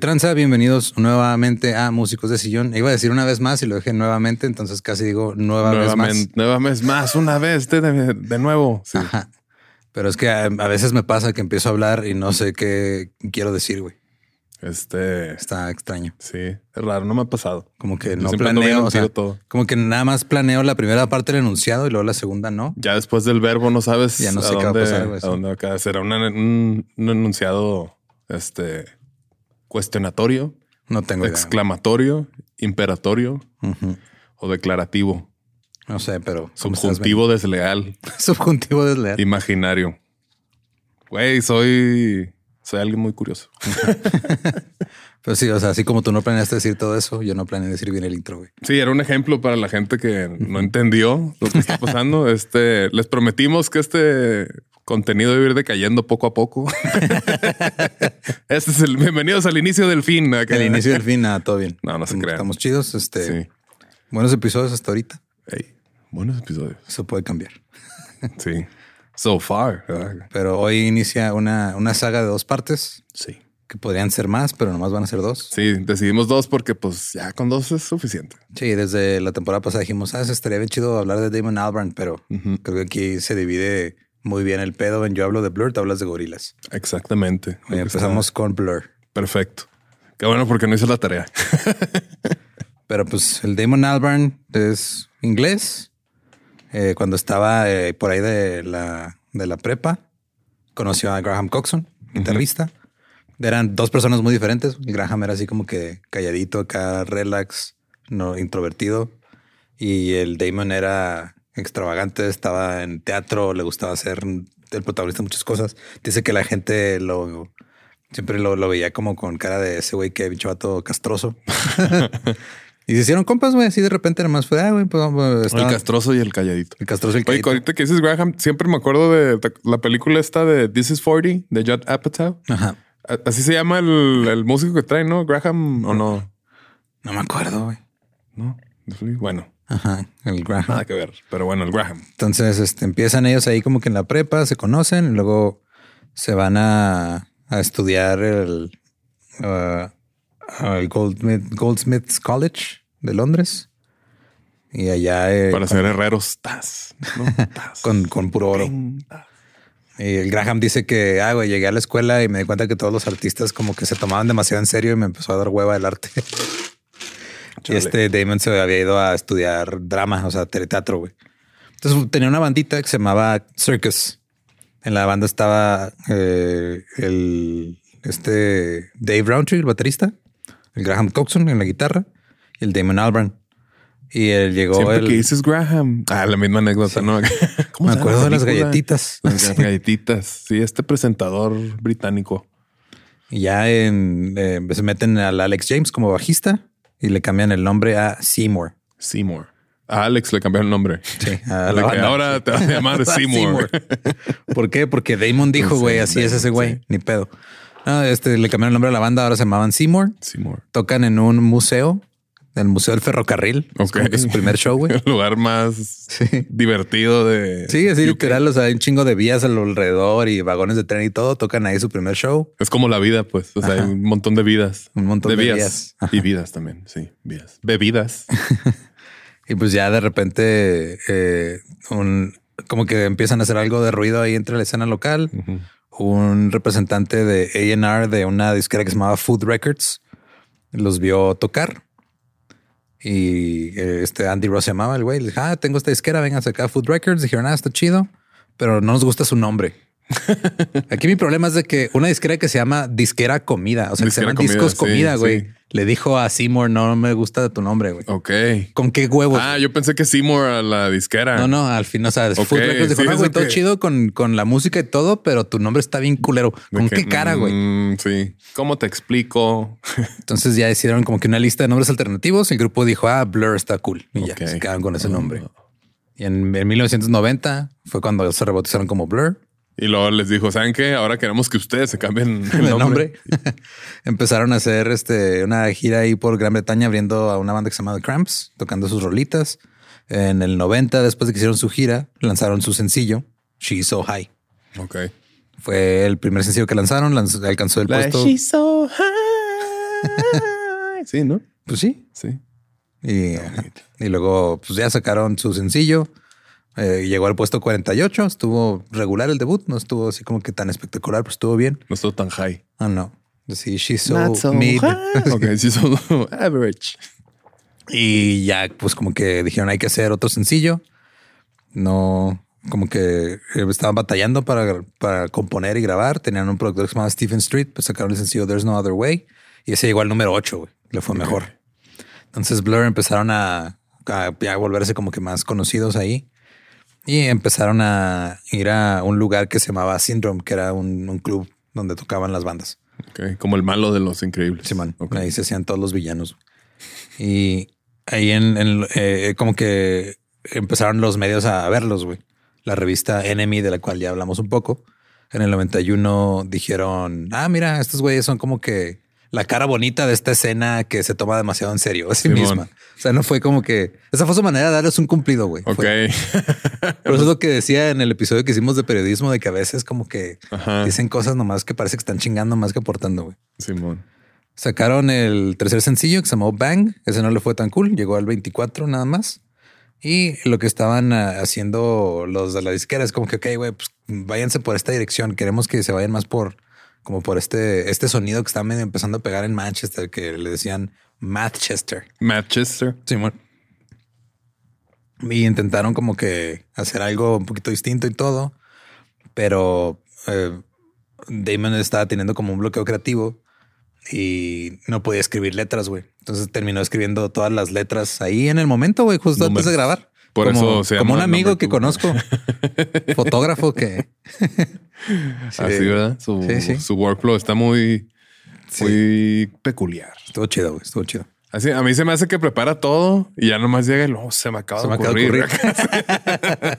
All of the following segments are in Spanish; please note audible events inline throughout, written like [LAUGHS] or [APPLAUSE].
¿Qué tranza? Bienvenidos nuevamente a Músicos de Sillón. Iba a decir una vez más y lo dejé nuevamente, entonces casi digo nueva vez más. Nueva vez más, una vez de, de, nuevo. Ajá. Pero es que a, veces me pasa que empiezo a hablar y no sé qué quiero decir, güey. Este está extraño. Sí, es raro, no me ha pasado. Como que no planeo, o sea, todo. como que nada más planeo la primera parte del enunciado y luego la segunda no. Ya después del verbo no sabes ya no sé qué va a pasar, güey, a dónde va a. Será un, enunciado este cuestionatorio, no tengo exclamatorio, imperatorio o declarativo. No sé, pero subjuntivo desleal. [LAUGHS] subjuntivo desleal. Imaginario. Güey, soy soy alguien muy curioso. [LAUGHS] Pero sí, o sea, así como tú no planeaste decir todo eso, yo no planeé decir bien el intro, güey. Sí, era un ejemplo para la gente que no entendió lo que está pasando. [LAUGHS] Este, les prometimos que este contenido a ir decayendo poco a poco. [LAUGHS] este es el bienvenidos al inicio del fin. El inicio del fin, nada, todo bien. No, no se crean. Estamos chidos. Este, buenos episodios hasta ahorita. buenos episodios. Eso puede cambiar. [LAUGHS] sí. So far. Pero hoy inicia una, una saga de dos partes. Sí. Que podrían ser más, pero nomás van a ser dos. Sí, decidimos dos porque pues ya con dos es suficiente. Sí, desde la temporada pasada dijimos, ah, estaría bien chido hablar de Damon Albarn, pero creo que aquí se divide muy bien el pedo. En yo hablo de Blur, te hablas de gorilas. Exactamente. empezamos con Blur. Perfecto. Qué bueno porque no hice la tarea. [LAUGHS] pero pues el Damon Albarn es inglés eh, cuando estaba eh, por ahí de la, de la prepa, conoció a Graham Coxon, guitarrista. Eran dos personas muy diferentes. Graham era así como que calladito, acá relax, no introvertido. Y el Damon era extravagante, estaba en teatro, le gustaba ser el protagonista de muchas cosas. Dice que la gente lo siempre lo, lo veía como con cara de ese güey que bicho vato castroso. [LAUGHS] Y se hicieron compas, güey. Así de repente nada más fue, ah, güey, pues. El castroso y el calladito. El castroso y el calladito. Oye, ahorita que dices Graham, siempre me acuerdo de la película esta de This is 40 de Judd Apatow. Ajá. Así se llama el, el músico que trae, ¿no? Graham o no. No me acuerdo, güey. No. Bueno. Ajá, el Graham. Nada que ver, pero bueno, el Graham. Entonces, este, empiezan ellos ahí como que en la prepa, se conocen y luego se van a, a estudiar el, uh, el Goldsmiths College de Londres. Y allá. Eh, Para ser herreros, [LAUGHS] con, con, puro oro. Y el Graham dice que, ah, güey, llegué a la escuela y me di cuenta que todos los artistas como que se tomaban demasiado en serio y me empezó a dar hueva el arte. Y este Damon se había ido a estudiar drama, o sea, teatro, güey. Entonces tenía una bandita que se llamaba Circus. En la banda estaba eh, el este Dave Roundtree, el baterista, el Graham Coxon en la guitarra el Damon Albarn. Y él llegó. Siempre el... que dices Graham. Ah, la misma anécdota, ¿no? Me [LAUGHS] acuerdo de las galletitas. Las [LAUGHS] galletitas. Sí, este presentador británico. Y ya en, eh, se meten al Alex James como bajista y le cambian el nombre a Seymour. Seymour. A Alex le cambiaron el nombre. Sí. [LAUGHS] ahora te vas a llamar [LAUGHS] Seymour. ¿Por qué? Porque Damon dijo, güey, así es ese güey. Ni pedo. este le cambiaron el nombre a la banda. Ahora se llamaban Seymour. Seymour. Tocan en un museo el Museo del Ferrocarril. Es su primer show, güey. [LAUGHS] El lugar más divertido de. Sí, así literal. O sea, hay un chingo de vías alrededor y vagones de tren y todo. Tocan ahí su primer show. Es como la vida, pues. O sea, hay un montón de vidas. Un montón de, vías. Y vidas también. Sí, vidas. Bebidas. [LAUGHS] y pues ya de repente, eh, un, como que empiezan a hacer algo de ruido ahí entre la escena local. Un representante de AR de una disquera que se llamaba Food Records los vio tocar y eh, este Andy Ross llamaba el güey. Le dije, ah, tengo esta disquera, vengan a sacar Food Records. Dijeron, ah, está chido, pero no nos gusta su nombre. [LAUGHS] Aquí mi problema es de que una disquera que se llama Disquera Comida, o sea, que se llaman Discos Comida, güey. Le dijo a Seymour, no me gusta tu nombre, güey. Ok. ¿Con qué huevos? Ah, yo pensé que Seymour a la disquera. No, no, al fin, o sea, Food Records dijo, no, güey, todo chido con, con, la música y todo, pero tu nombre está bien culero. ¿Con qué cara, güey? Mm, sí. ¿Cómo te explico? [LAUGHS] Entonces ya decidieron como que una lista de nombres alternativos. El grupo dijo, ah, Blur está cool. Y ya se quedaron con ese nombre. Y en, en 1990 fue cuando se rebautizaron como Blur. Y luego les dijo, ¿saben qué? Ahora queremos que ustedes se cambien [LAUGHS] el, nombre. [LAUGHS] Empezaron a hacer este, una gira ahí por Gran Bretaña abriendo a una banda que se llama The Cramps, tocando sus rolitas. En el 90, después de que hicieron su gira, lanzaron su sencillo, She's So High. Ok. Fue el primer sencillo que lanzaron, alcanzó el puesto. She's So High. [LAUGHS] Sí, ¿no? Pues sí. Sí. Y, y luego pues ya sacaron su sencillo. Eh, llegó al puesto 48. Estuvo regular el debut. No estuvo así como que tan espectacular, pero estuvo bien. No estuvo tan high. Ah, no. Sí, she's so, Not so mid. high. [LAUGHS] Ok, sí, son [LAUGHS] average. Y ya, pues como que dijeron hay que hacer otro sencillo. No, como que eh, estaban batallando para, para componer y grabar. Tenían un productor que se llamaba Stephen Street, pues sacaron el sencillo There's No Other Way y ese llegó al número 8, güey. Le fue mejor. Entonces Blur empezaron a, a ya volverse como que más conocidos ahí y empezaron a ir a un lugar que se llamaba Syndrome, que era un, un club donde tocaban las bandas. Como el malo de los increíbles. Ok. Ahí se hacían todos los villanos. Y ahí en, en, eh, como que empezaron los medios a verlos, güey. La revista Enemy, de la cual ya hablamos un poco. En el 91 dijeron, ah, mira, estos güeyes son como que la cara bonita de esta escena que se toma demasiado en serio a sí Simón. misma. O sea, no fue como que esa fue su manera de darles un cumplido, güey. Ok. [LAUGHS] Fue- Pero eso es lo que decía en el episodio que hicimos de periodismo, de que a veces como que Ajá. dicen cosas nomás que parece que están chingando más que aportando, güey. Simón. Sacaron el tercer sencillo que se llamó Bang. Ese no le fue tan cool. Llegó al 24 nada más. Y lo que estaban ah, haciendo los de la disquera es como que, ok, güey, pues váyanse por esta dirección. Queremos que se vayan más por, como por este, este sonido que está medio empezando a pegar en Manchester, que le decían Manchester. Manchester. Simón. Y intentaron como que hacer algo un poquito distinto y todo, pero eh, Damon estaba teniendo como un bloqueo creativo y no podía escribir letras, güey. Entonces terminó escribiendo todas las letras ahí en el momento, güey, justo antes de grabar. Por como, eso se como un amigo que conozco, [LAUGHS] fotógrafo que [LAUGHS] Sí. Así, ¿verdad? Su, Sí, sí. su workflow está muy, muy peculiar. estuvo chido, güey, estuvo chido. Así, a mí se me hace que prepara todo y ya nomás llega y luego se me acaba Se de me acaba de ocurrir.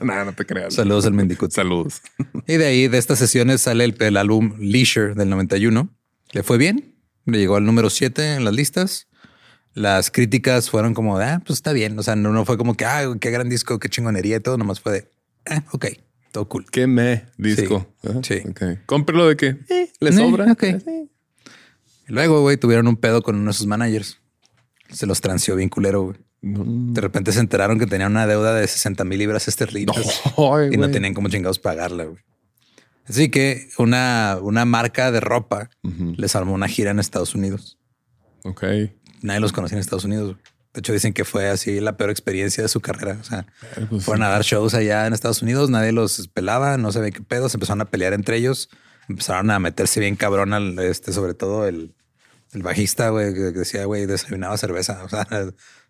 [LAUGHS] no, no te creas. Saludos al Mendicut. Saludos. Y de ahí, de estas sesiones, sale el, el álbum Leisure del 91. Le fue bien. Le llegó al número 7 en las listas. Las críticas fueron como, ah, pues está bien. O sea, no, no fue como que, ah, qué gran disco, qué chingonería y todo. Nomás fue de, ah, ok, todo cool. Qué me disco. Sí, ok. Cómprelo de que eh, le Eh, sobra. ok. Y luego, güey, tuvieron un pedo con uno de sus managers. Se los transió bien culero, güey. No. De repente se enteraron que tenían una deuda de 60 mil libras esterlinas Ay, y no tenían como chingados pagarla, güey. Así que una, una marca de ropa les armó una gira en Estados Unidos. Ok. Nadie los conocía en Estados Unidos. De hecho, dicen que fue así la peor experiencia de su carrera. O sea, pues, fueron a dar shows allá en Estados Unidos, nadie los pelaba, no sabía qué pedo, se empezaron a pelear entre ellos, empezaron a meterse bien cabrón al este, sobre todo el, el bajista, güey, que decía, güey, desayunaba cerveza. [LAUGHS] O sea,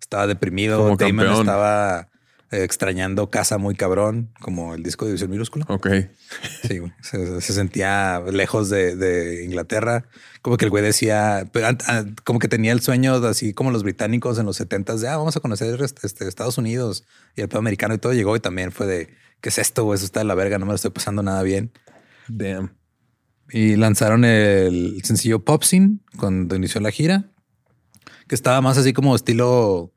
estaba deprimido. Damon estaba extrañando casa muy cabrón, como el disco de División Minúscula. Ok. Sí, güey. Se, se sentía lejos de, de Inglaterra. Como que el güey decía, pero como que tenía el sueño de así como los británicos en los 70 de, ah, vamos a conocer este, este, Estados Unidos y el pedo americano y todo llegó y también fue de, ¿qué es esto? güey? Eso está de la verga, no me lo estoy pasando nada bien. Damn. Y lanzaron el sencillo Pop Scene cuando inició la gira, que estaba más así como estilo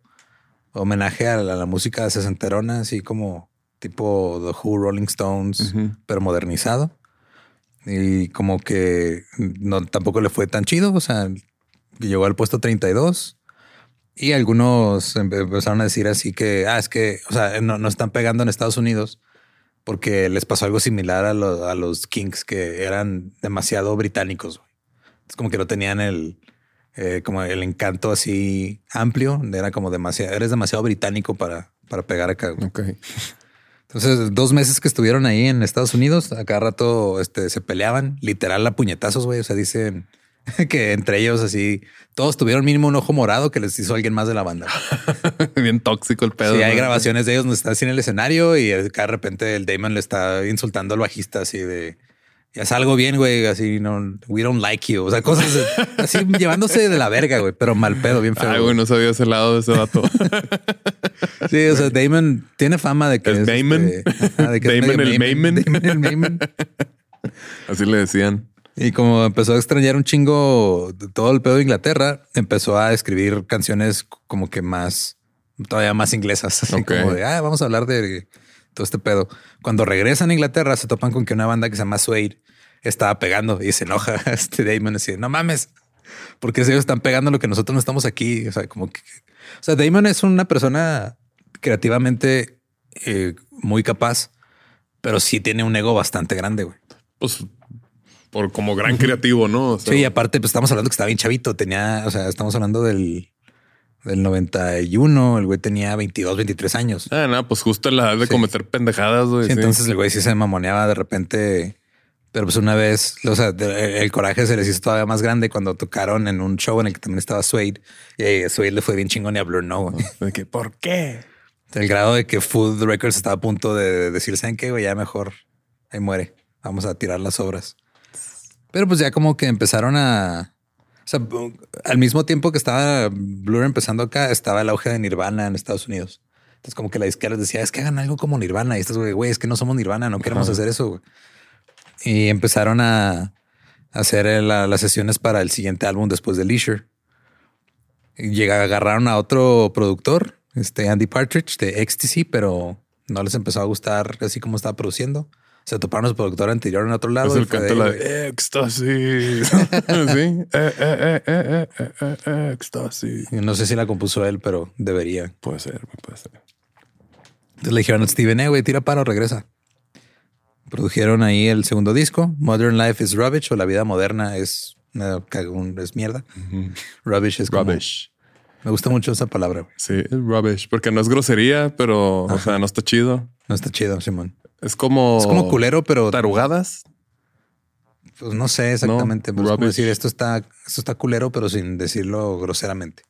homenaje a la, a la música sesenterona, así como tipo The Who, Rolling Stones, pero modernizado. Y como que no tampoco le fue tan chido, o sea, llegó al puesto 32 y algunos empe- empezaron a decir así que, ah, es que, o sea, no, no están pegando en Estados Unidos porque les pasó algo similar a, lo- a los Kings que eran demasiado británicos. güey. Es como que no tenían el, eh, como el encanto así amplio. Era como demasiado, eres demasiado británico para, para pegar acá. güey. Ok. Entonces, dos meses que estuvieron ahí en Estados Unidos, a cada rato este, se peleaban, literal a puñetazos, güey. O sea, dicen [LAUGHS] que entre ellos así, todos tuvieron mínimo un ojo morado que les hizo alguien más de la banda. [LAUGHS] Bien tóxico el pedo. Sí, hay ¿no? grabaciones de ellos donde están así en el escenario y acá de repente el Damon le está insultando al bajista así de ya salgo bien, güey, así no, we don't like you. O sea, cosas así llevándose de la verga, güey, pero mal pedo, bien feo. Ay, güey. no sabía ese lado de ese vato. [LAUGHS] Sí, o sea, Damon tiene fama de que ¿Es Damon? este, ajá, de que es Damon medio el Mayman. Damon [LAUGHS] el Mayman. Así le decían. Y como empezó a extrañar un chingo de todo el pedo de Inglaterra, empezó a escribir canciones como que más, todavía más inglesas. Así Ok. como de, ah, vamos a hablar de todo este pedo. Cuando regresan a Inglaterra, se topan con que una banda que se llama Suede estaba pegando y se enoja [LAUGHS] este Damon así, no mames. Porque ellos están pegando lo que nosotros no estamos aquí. O sea, como que. O sea, Damon es una persona creativamente eh, muy capaz, pero sí tiene un ego bastante grande, güey. Pues por como gran creativo, ¿no? sí, y aparte, pues estamos hablando que estaba bien chavito. Tenía, o sea, estamos hablando del, del 91. El güey tenía 22, 23 años. Ah, no, pues justo en la edad de cometer pendejadas, güey. Sí, entonces el güey sí se mamoneaba de repente. Pero pues una vez, o sea, el coraje se les hizo todavía más grande cuando tocaron en un show en el que también estaba Suede. Y a Suede le fue bien chingón y Blur no. [LAUGHS] ¿De que, ¿Por qué? El grado de que Food Records estaba a punto de decir, ¿saben qué? Güey, ya mejor ahí muere. Vamos a tirar las obras. Pero pues ya como que empezaron a... O sea, al mismo tiempo que estaba Blur empezando acá, estaba el auge de Nirvana en Estados Unidos. Entonces como que la izquierda decía, es que hagan algo como Nirvana. Y estos güey, es que no somos Nirvana, no queremos hacer eso. Y empezaron a hacer las sesiones para el siguiente álbum después de Leisure. Llega, agarraron a otro productor, este Andy Partridge de Ecstasy, pero no les empezó a gustar así como estaba produciendo se toparon su productor anterior en otro lado. Es el canto la de éxtasis. [LAUGHS] sí. Eh, eh, eh, éxtasis. No sé si la compuso él, pero debería. Puede ser, puede ser. Entonces le dijeron a Steven, eh, güey, tira paro, regresa. Produjeron ahí el segundo disco, Modern Life is Rubbish o La vida moderna es, es mierda. Rubbish es como, Rubbish. Me gusta mucho esa palabra. Güey. Sí, es rubbish, porque no es grosería, pero o sea, no está chido. No está chido, Simón. Es como. Es como culero, pero. Tarugadas. Pues no sé exactamente. pero es como decir esto está, esto está culero, pero sin decirlo groseramente.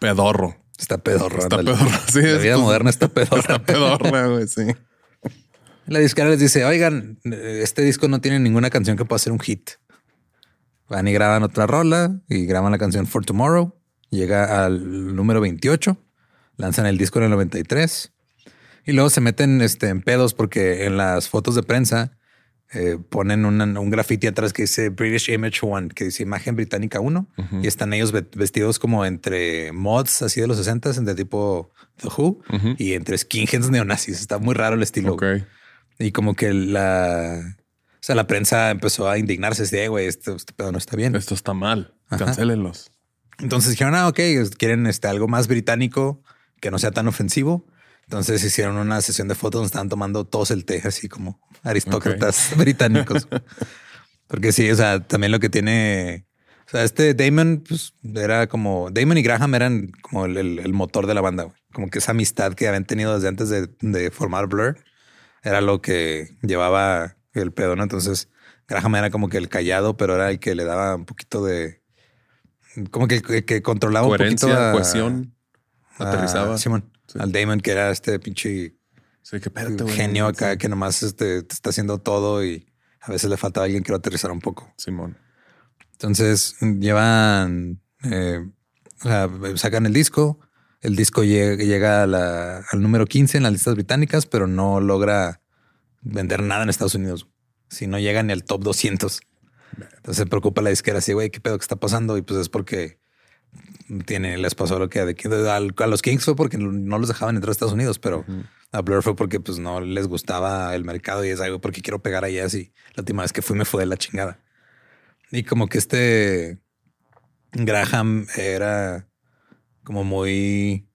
Pedorro. Está pedorro. Está pedorro. Sí, la vida moderna está [LAUGHS] pedorra. Está pedorra, güey. Sí. [LAUGHS] La disquera les dice: Oigan, este disco no tiene ninguna canción que pueda ser un hit. Van y graban otra rola y graban la canción For Tomorrow. Llega al número 28. Lanzan el disco en el 93. Y luego se meten este, en pedos porque en las fotos de prensa eh, ponen un graffiti atrás que dice British Image One, que dice imagen británica 1. Y están ellos vestidos como entre mods así de los 60 entre tipo The Who y entre skinheads neonazis. Está muy raro el estilo. Y como que la, o sea, la prensa empezó a indignarse. de güey, este, este, pedo no está bien. Esto está mal. Cancélenlos. Entonces dijeron, ah, ok, quieren este, algo más británico que no sea tan ofensivo. Entonces hicieron una sesión de fotos donde estaban tomando todos el té, así como aristócratas [LAUGHS] británicos. Porque sí, o sea, también lo que tiene, o sea, este Damon, pues era como, Damon y Graham eran como el, motor de la banda, como que esa amistad que habían tenido desde antes de, formar Blur era lo que llevaba el pedo, ¿no? Entonces Graham era como que el callado, pero era el que le daba un poquito de, como que, que, controlaba un poquito la cohesión, aterrizaba. Simón al Damon, que era este pinche genio acá que nomás este, está haciendo todo y a veces le falta alguien que lo aterrizara un poco. Simón. Entonces llevan, eh, o sea, sacan el disco. El disco llega, al número 15 en las listas británicas, pero no logra vender nada en Estados Unidos. Si no llega ni al top 200. Entonces se preocupa la disquera así, güey, ¿qué pedo que está pasando? Y pues es porque tiene, les pasó lo que a, los Kings fue porque no los dejaban entrar a Estados Unidos, pero a Blur fue porque pues no les gustaba el mercado y es algo porque quiero pegar allá así. La última vez que fui me fue de la chingada. Y como que este Graham era como muy,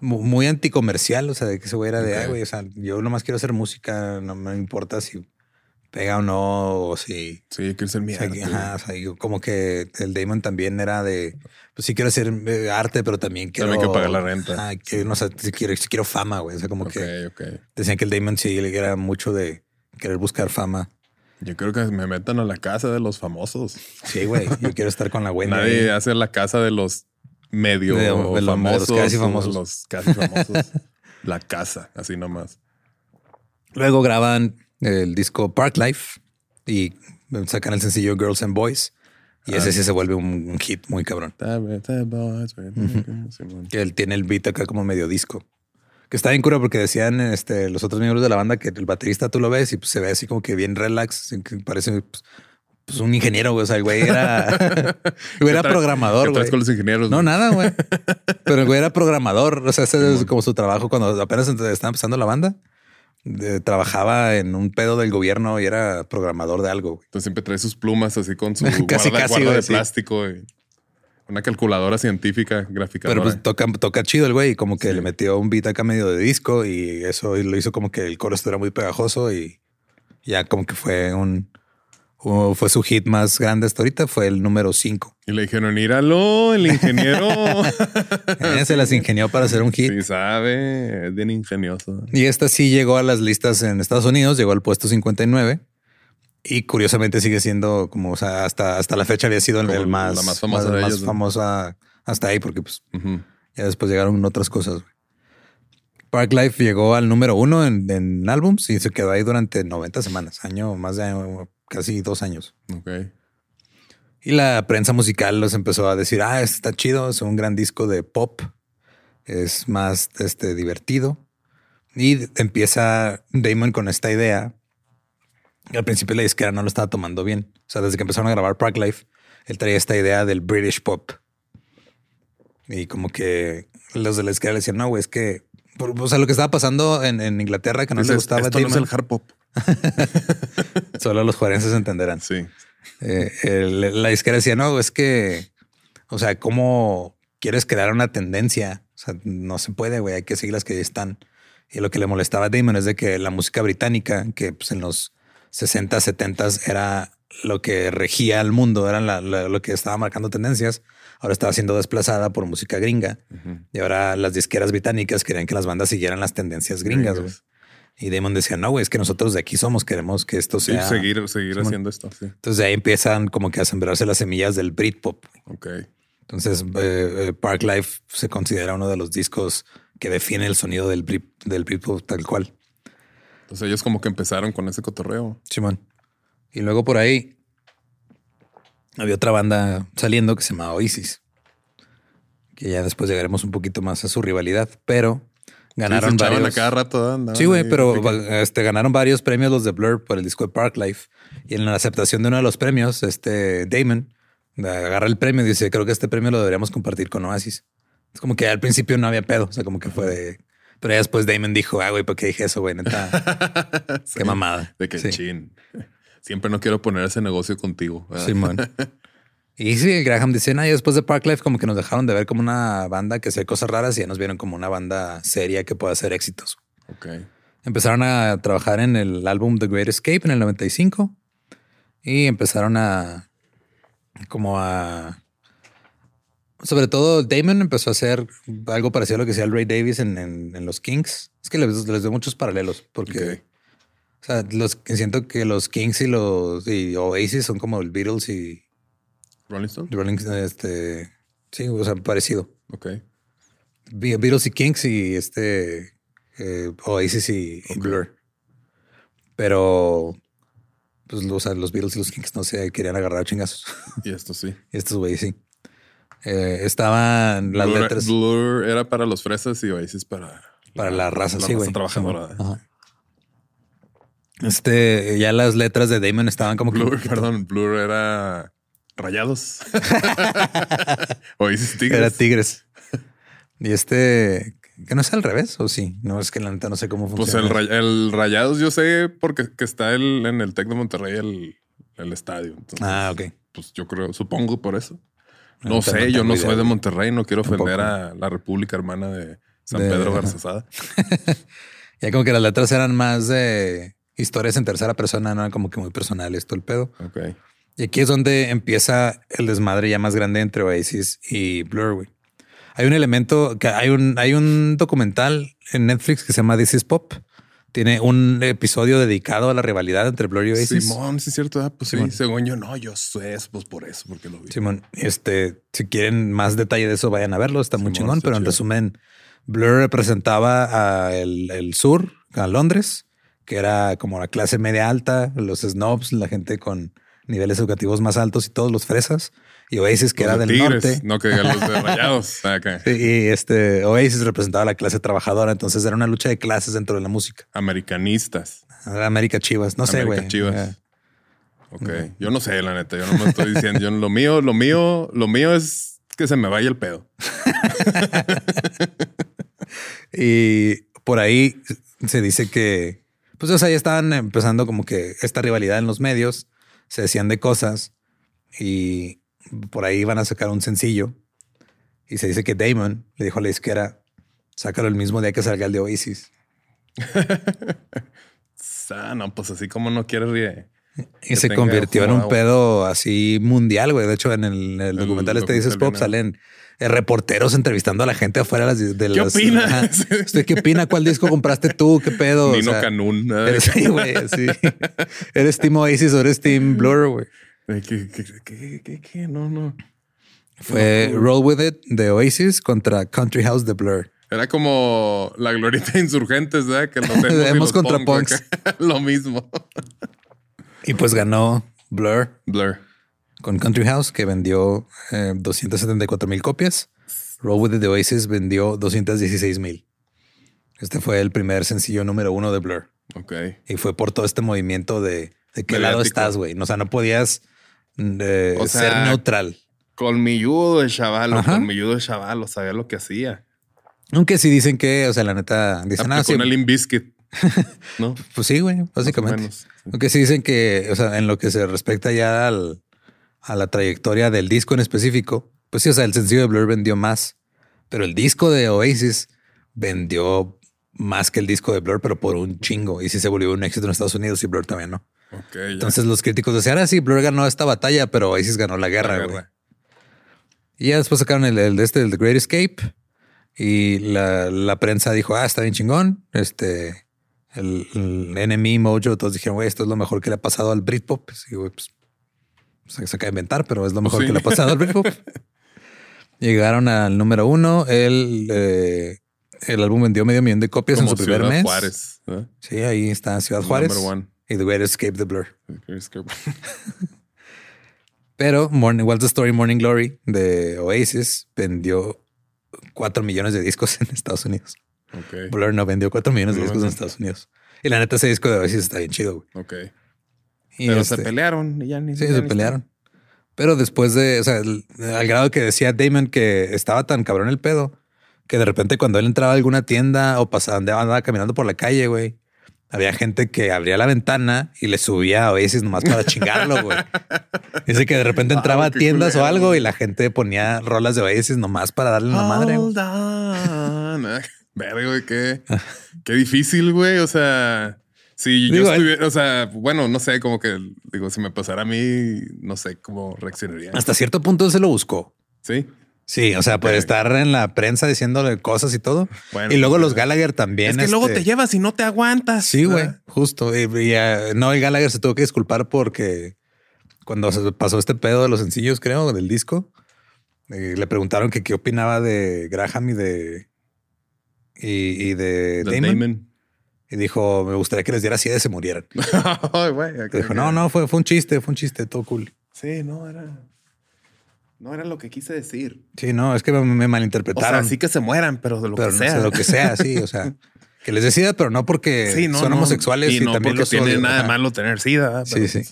muy anticomercial, o sea, de que se era de, ay, güey, o sea, yo nomás quiero hacer música, no me importa si pega o no, o si. Sí, quiero ser mi arte. Ajá, o sea, como que el Damon también era de, pues sí quiero hacer eh, arte, pero también quiero. También que pagar la renta. que, no sé, si quiero, quiero fama, güey. O sea, como que decían que el Damon sí era mucho de querer buscar fama. Yo creo que me metan a la casa de los famosos. Sí, güey. Yo quiero estar con la buena. Nadie hace la casa de los medio famosos. los casi famosos. Los casi famosos. la casa, así nomás. Luego graban el disco Park Life y sacan el sencillo Girls and Boys. Y ese ah. sí se vuelve un, hit muy cabrón. Que él tiene el beat acá como medio disco. Que está bien cura porque decían este, los otros miembros de la banda que el baterista tú lo ves y pues, se ve así como que bien relax, que parece pues, pues un ingeniero, güey. O sea, el güey era, [LAUGHS] era programador. ¿Qué con los ingenieros? No, nada, güey. [LAUGHS] Pero el güey era programador. O sea, ese es como su trabajo cuando apenas estaba empezando la banda de- trabajaba en un pedo del gobierno y era programador de algo. güey. Entonces siempre trae sus plumas así con su [LAUGHS] Casi, guarda, casi, guarda güey, de sí. plástico y una calculadora científica gráfica. Pero pues toca, toca chido el güey, y como que Sí. le metió un beat acá medio de disco y eso lo hizo como que el coro estuviera muy pegajoso y ya como que fue un, o fue su hit más grande hasta ahorita, fue el número 5. y le dijeron, íralo, el ingeniero. [LAUGHS] Se las ingenió para hacer un hit. sí sabe, es bien ingenioso. Y esta sí llegó a las listas en Estados Unidos, llegó al puesto 59 y curiosamente sigue siendo como, o sea, hasta, hasta la fecha había sido el, más, la más famosa de más famosa hasta ahí, porque pues ya después llegaron otras cosas. Park Life llegó al número uno en, en álbums y se quedó ahí durante 90 semanas, año, más de año, casi dos años. Ok. Y la prensa musical los empezó a decir, ah, está chido, es un gran disco de pop, es más este, divertido. Y empieza Damon con esta idea. Al principio la disquera no lo estaba tomando bien. O sea, desde que empezaron a grabar Park Life, él traía esta idea del British pop. Y como que los de la disquera le decían, no, güey, es que... O sea, lo que estaba pasando en, en Inglaterra que no Dices, le gustaba Esto no es el hard pop. [LAUGHS] solo los juarenses entenderán. Sí. Eh, el- la disquera decía, no, es que, o sea, ¿cómo quieres crear una tendencia? O sea, no se puede, güey, hay que seguir las que ya están. Y lo que le molestaba a Damon es de que la música británica, que pues, en los 60, 70 era lo que regía al mundo, era la- la- lo que estaba marcando tendencias, ahora estaba siendo desplazada por música gringa. Y ahora las disqueras británicas querían que las bandas siguieran las tendencias gringas. güey. Gringas. Y Damon decía, no, güey, es que nosotros de aquí somos, queremos que esto Sí, sea... seguir, seguir Simón. haciendo esto. Sí. Entonces de ahí empiezan como que a sembrarse las semillas del Britpop. Ok. Entonces eh, eh, Park Life se considera uno de los discos que define el sonido del, Brit, del Britpop tal cual. Entonces ellos como que empezaron con ese cotorreo. Simón. Y luego por ahí había otra banda saliendo que se llama Oasis. Que ya después llegaremos un poquito más a su rivalidad, pero ganaron Sí, varios. a cada rato. andaban Sí, güey, pero este, ganaron varios premios los de Blur por el disco de Park Life. Y en la aceptación de uno de los premios, este Damon agarra el premio y dice, creo que este premio lo deberíamos compartir con Oasis. Es como que al principio no había pedo, o sea, como que fue de... Pero ya después Damon dijo, ah, güey, ¿por qué dije eso, güey? Neta, [LAUGHS] Sí, qué mamada. De que Sí. chin. Siempre no quiero poner ese negocio contigo. Simón. [LAUGHS] Y sí, Graham dice, y después de Park Life como que nos dejaron de ver como una banda que hace cosas raras y ya nos vieron como una banda seria que puede hacer éxitos. Ok. Empezaron a trabajar en el álbum The Great Escape en el 95 y empezaron a como a sobre todo Damon empezó a hacer algo parecido a lo que hacía el Ray Davis en, en- en los Kings. Es que les, les doy muchos paralelos porque o sea, los siento que los Kings y los y Oasis son como el Beatles y Rolling Stone. Rolling este sí, o sea, parecido. Ok. Be- Beatles y Kings y este eh, Oasis y, y. Blur. Pero pues o sea, los Beatles y los Kings no se querían agarrar chingazos. [LAUGHS] Y esto sí. Estos güeyes sí. Eh, estaban las Blur, letras Blur era para los fresas y Oasis para... para la raza, sí, güey. trabajadora. Ajá. Este, ya las letras de Damon estaban como que Blur, poquito- [LAUGHS] perdón, Blur era rayados. [LAUGHS] [LAUGHS] Oasis Tigres. Era Tigres. Y este, que no es al revés, o sí. No es que la neta no sé cómo Pues funciona. el, ray- el rayados yo sé porque que está el, en el Tec de Monterrey el, el estadio. Entonces, ah, ok. Pues yo creo, supongo por eso. No, No, sé, yo no idea, soy de. Monterrey, no quiero ofender a la República Hermana de San De- Pedro. Garzazada. [LAUGHS] Ya como que las letras eran más de historias en tercera persona, no eran como que muy personales, todo el pedo. Ok. Y aquí es donde empieza el desmadre ya más grande entre Oasis y Blur, güey. Hay un elemento que hay un, hay un documental en Netflix que se llama This is Pop. Tiene un episodio dedicado a la rivalidad entre Blur y Oasis. Simón, sí es cierto. ah, pues Simón. sí, según yo, no, yo sé, pues por eso, porque lo vi. Simón, este, si quieren más detalle de eso, vayan a verlo. Está muy chingón, pero en resumen, Blur representaba a el, el sur, a Londres, que era como la clase media alta, los snobs, la gente con niveles educativos más altos y todos los fresas. Y Oasis, que Los era de del Tigres, norte. no que los de [LAUGHS] rayados. Ah. Sí, Y este Oasis representaba a la clase trabajadora. Entonces era una lucha de clases dentro de la música. Americanistas. América Chivas, no sé, América güey. Chivas. Ok. Yo no sé, la neta. Yo no me estoy diciendo. Yo, lo mío, lo mío, lo mío es que se me vaya el pedo. [LAUGHS] Y por ahí se dice que Pues o sea, ya estaban empezando como que esta rivalidad en los medios, se decían de cosas y por ahí iban a sacar un sencillo y se dice que Damon le dijo a la izquierda, sácalo el mismo día que salga el de Oasis. [LAUGHS] ah, no, pues así como no quiere ríe. Y se convirtió en un pedo así mundial, güey. De hecho, en el, documental este Dices Pop salen reporteros entrevistando a la gente afuera de las... ¿Qué opina? ¿Usted qué opina? ¿Cuál disco compraste tú? ¿Qué pedo? Nino Canún. Eres, sí, güey, sí. [LAUGHS] ¿Eres Team Oasis o eres Team Blur, güey? ¿Qué, qué, qué, qué, No, no. Fue Roll With It de Oasis contra Country House de Blur. Era como la glorita insurgentes, ¿verdad? Que lo vemos [LAUGHS] contra punks. [LAUGHS] lo mismo. y pues ganó Blur. Blur. Con Country House, que vendió 274 eh, mil copias. Roll With It de Oasis vendió 216 mil. Este fue el primer sencillo número uno de Blur. Ok. Y fue por todo este movimiento de, de qué lado estás, güey. O sea, no podías eh, ser neutral. Colmilludo de chaval, colmilludo de chaval, sabía lo que hacía. Aunque sí dicen que, o sea, la neta, dicen ah, con el Inbiscuit. [LAUGHS] ¿No? pues sí, güey, básicamente. Aunque sí dicen que, o sea, en lo que se respecta ya a la trayectoria del disco en específico, pues sí, o sea, el sencillo de Blur vendió más, pero el disco de Oasis vendió más que el disco de Blur, pero por un chingo. Y sí se volvió un éxito en Estados Unidos y Blur también, ¿no? Entonces los críticos decían, ah, sí, Blur ganó esta batalla, pero Oasis ganó la guerra, güey. Y ya después sacaron el, el de este, el The Great Escape y la, prensa dijo, ah, está bien chingón. Este, el, el Mojo, todos dijeron, güey, esto es lo mejor que le ha pasado al Britpop. Y güey, pues se, acaba de inventar, pero es lo mejor que le ha pasado al Britpop. [LAUGHS] Llegaron al número uno. El, eh, el álbum vendió medio millón de copias en su primer mes. Juárez. Sí, ahí está Ciudad Juárez. Y The Great Escape the Blur. [LAUGHS] Pero Morning, What's the Story Morning Glory de Oasis vendió 4 millones de discos en Estados Unidos. Okay. Blur no vendió 4 millones de discos en Estados Unidos. Y la neta, ese disco de Oasis está bien chido. Güey. Pero se este, pelearon y ya ni Sí, se pelearon. Pero después de, o sea, al grado que decía Damon que estaba tan cabrón el pedo, que de repente cuando él entraba a alguna tienda o pasaba, andaba caminando por la calle, güey, había gente que abría la ventana y le subía a Oasis nomás para chingarlo, güey. [LAUGHS] Dice que de repente entraba a tiendas o algo y la gente ponía rolas de Oasis nomás para darle una madre. [LAUGHS] Verga, güey, qué, [LAUGHS] qué difícil, güey. O sea, si yo estuviera, o sea, bueno, no sé, como que digo, si me pasara a mí, no sé cómo reaccionaría. Hasta cierto punto se lo buscó. Sí. Sí, o sea, puede estar en la prensa diciéndole cosas y todo. y luego los Gallagher también. Es que luego este, te llevas y no te aguantas. Sí, güey, justo. Y, eh, no, el Gallagher se tuvo que disculpar porque cuando se pasó este pedo de los sencillos, creo, del disco, eh, le preguntaron que qué opinaba de Graham y de y, de, Damon. Y dijo, me gustaría que les diera así de se murieran. [LAUGHS] dijo, no, no, fue, fue un chiste, fue un chiste, todo cool. Sí, no, era... No era lo que quise decir. Sí, no, es que me, malinterpretaron. O sea, sí que se mueran, pero de lo que sea. De lo que sea, sí. O sea, [LAUGHS] que les decida, pero no porque son homosexuales y, no también porque tiene nada de malo tener sida. Sí, sí.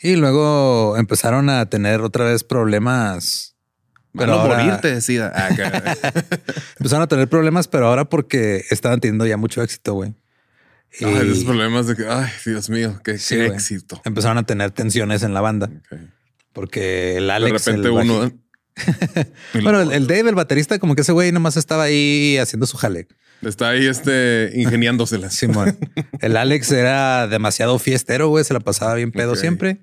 Y luego empezaron a tener otra vez problemas. Pero ahora... morirte de sida. Ah, [LAUGHS] empezaron a tener problemas, pero ahora porque estaban teniendo ya mucho éxito, güey. Y... esos problemas de que, ay, Dios mío, qué, éxito. Empezaron a tener tensiones en la banda. Okay. Porque el Alex. De repente uno. [LAUGHS] bueno, el, Dave, el baterista, como que ese güey nomás estaba ahí haciendo su jale. Está ahí este ingeniándosela. [LAUGHS] Simón. el Alex era demasiado fiestero, güey. Se la pasaba bien pedo siempre.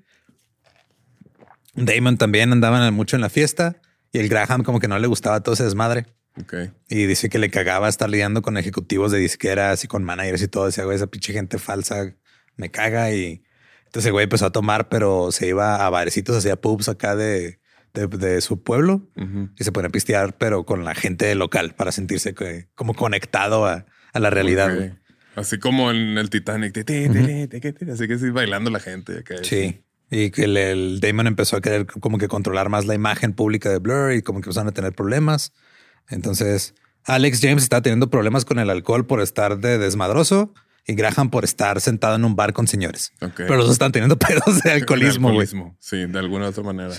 Damon también andaba mucho en la fiesta y el Graham como que no le gustaba todo ese desmadre. Okay. Y dice que le cagaba estar lidiando con ejecutivos de disqueras y con managers y todo. Decía, güey, esa pinche gente falsa me caga y entonces el güey empezó a tomar, pero se iba a barecitos, hacía pubs acá de, de, su pueblo y se ponía a pistear, pero con la gente local para sentirse como conectado a, la realidad. Así como en el Titanic. Así que sí, bailando la gente. sí. Y que el, Damon empezó a querer como que controlar más la imagen pública de Blur y como que empezaron a tener problemas. Entonces, Alex James está teniendo problemas con el alcohol por estar de desmadroso y Graham por estar sentado en un bar con señores. Pero los están teniendo [LAUGHS] pedos de alcoholismo. Sí, de alguna otra manera.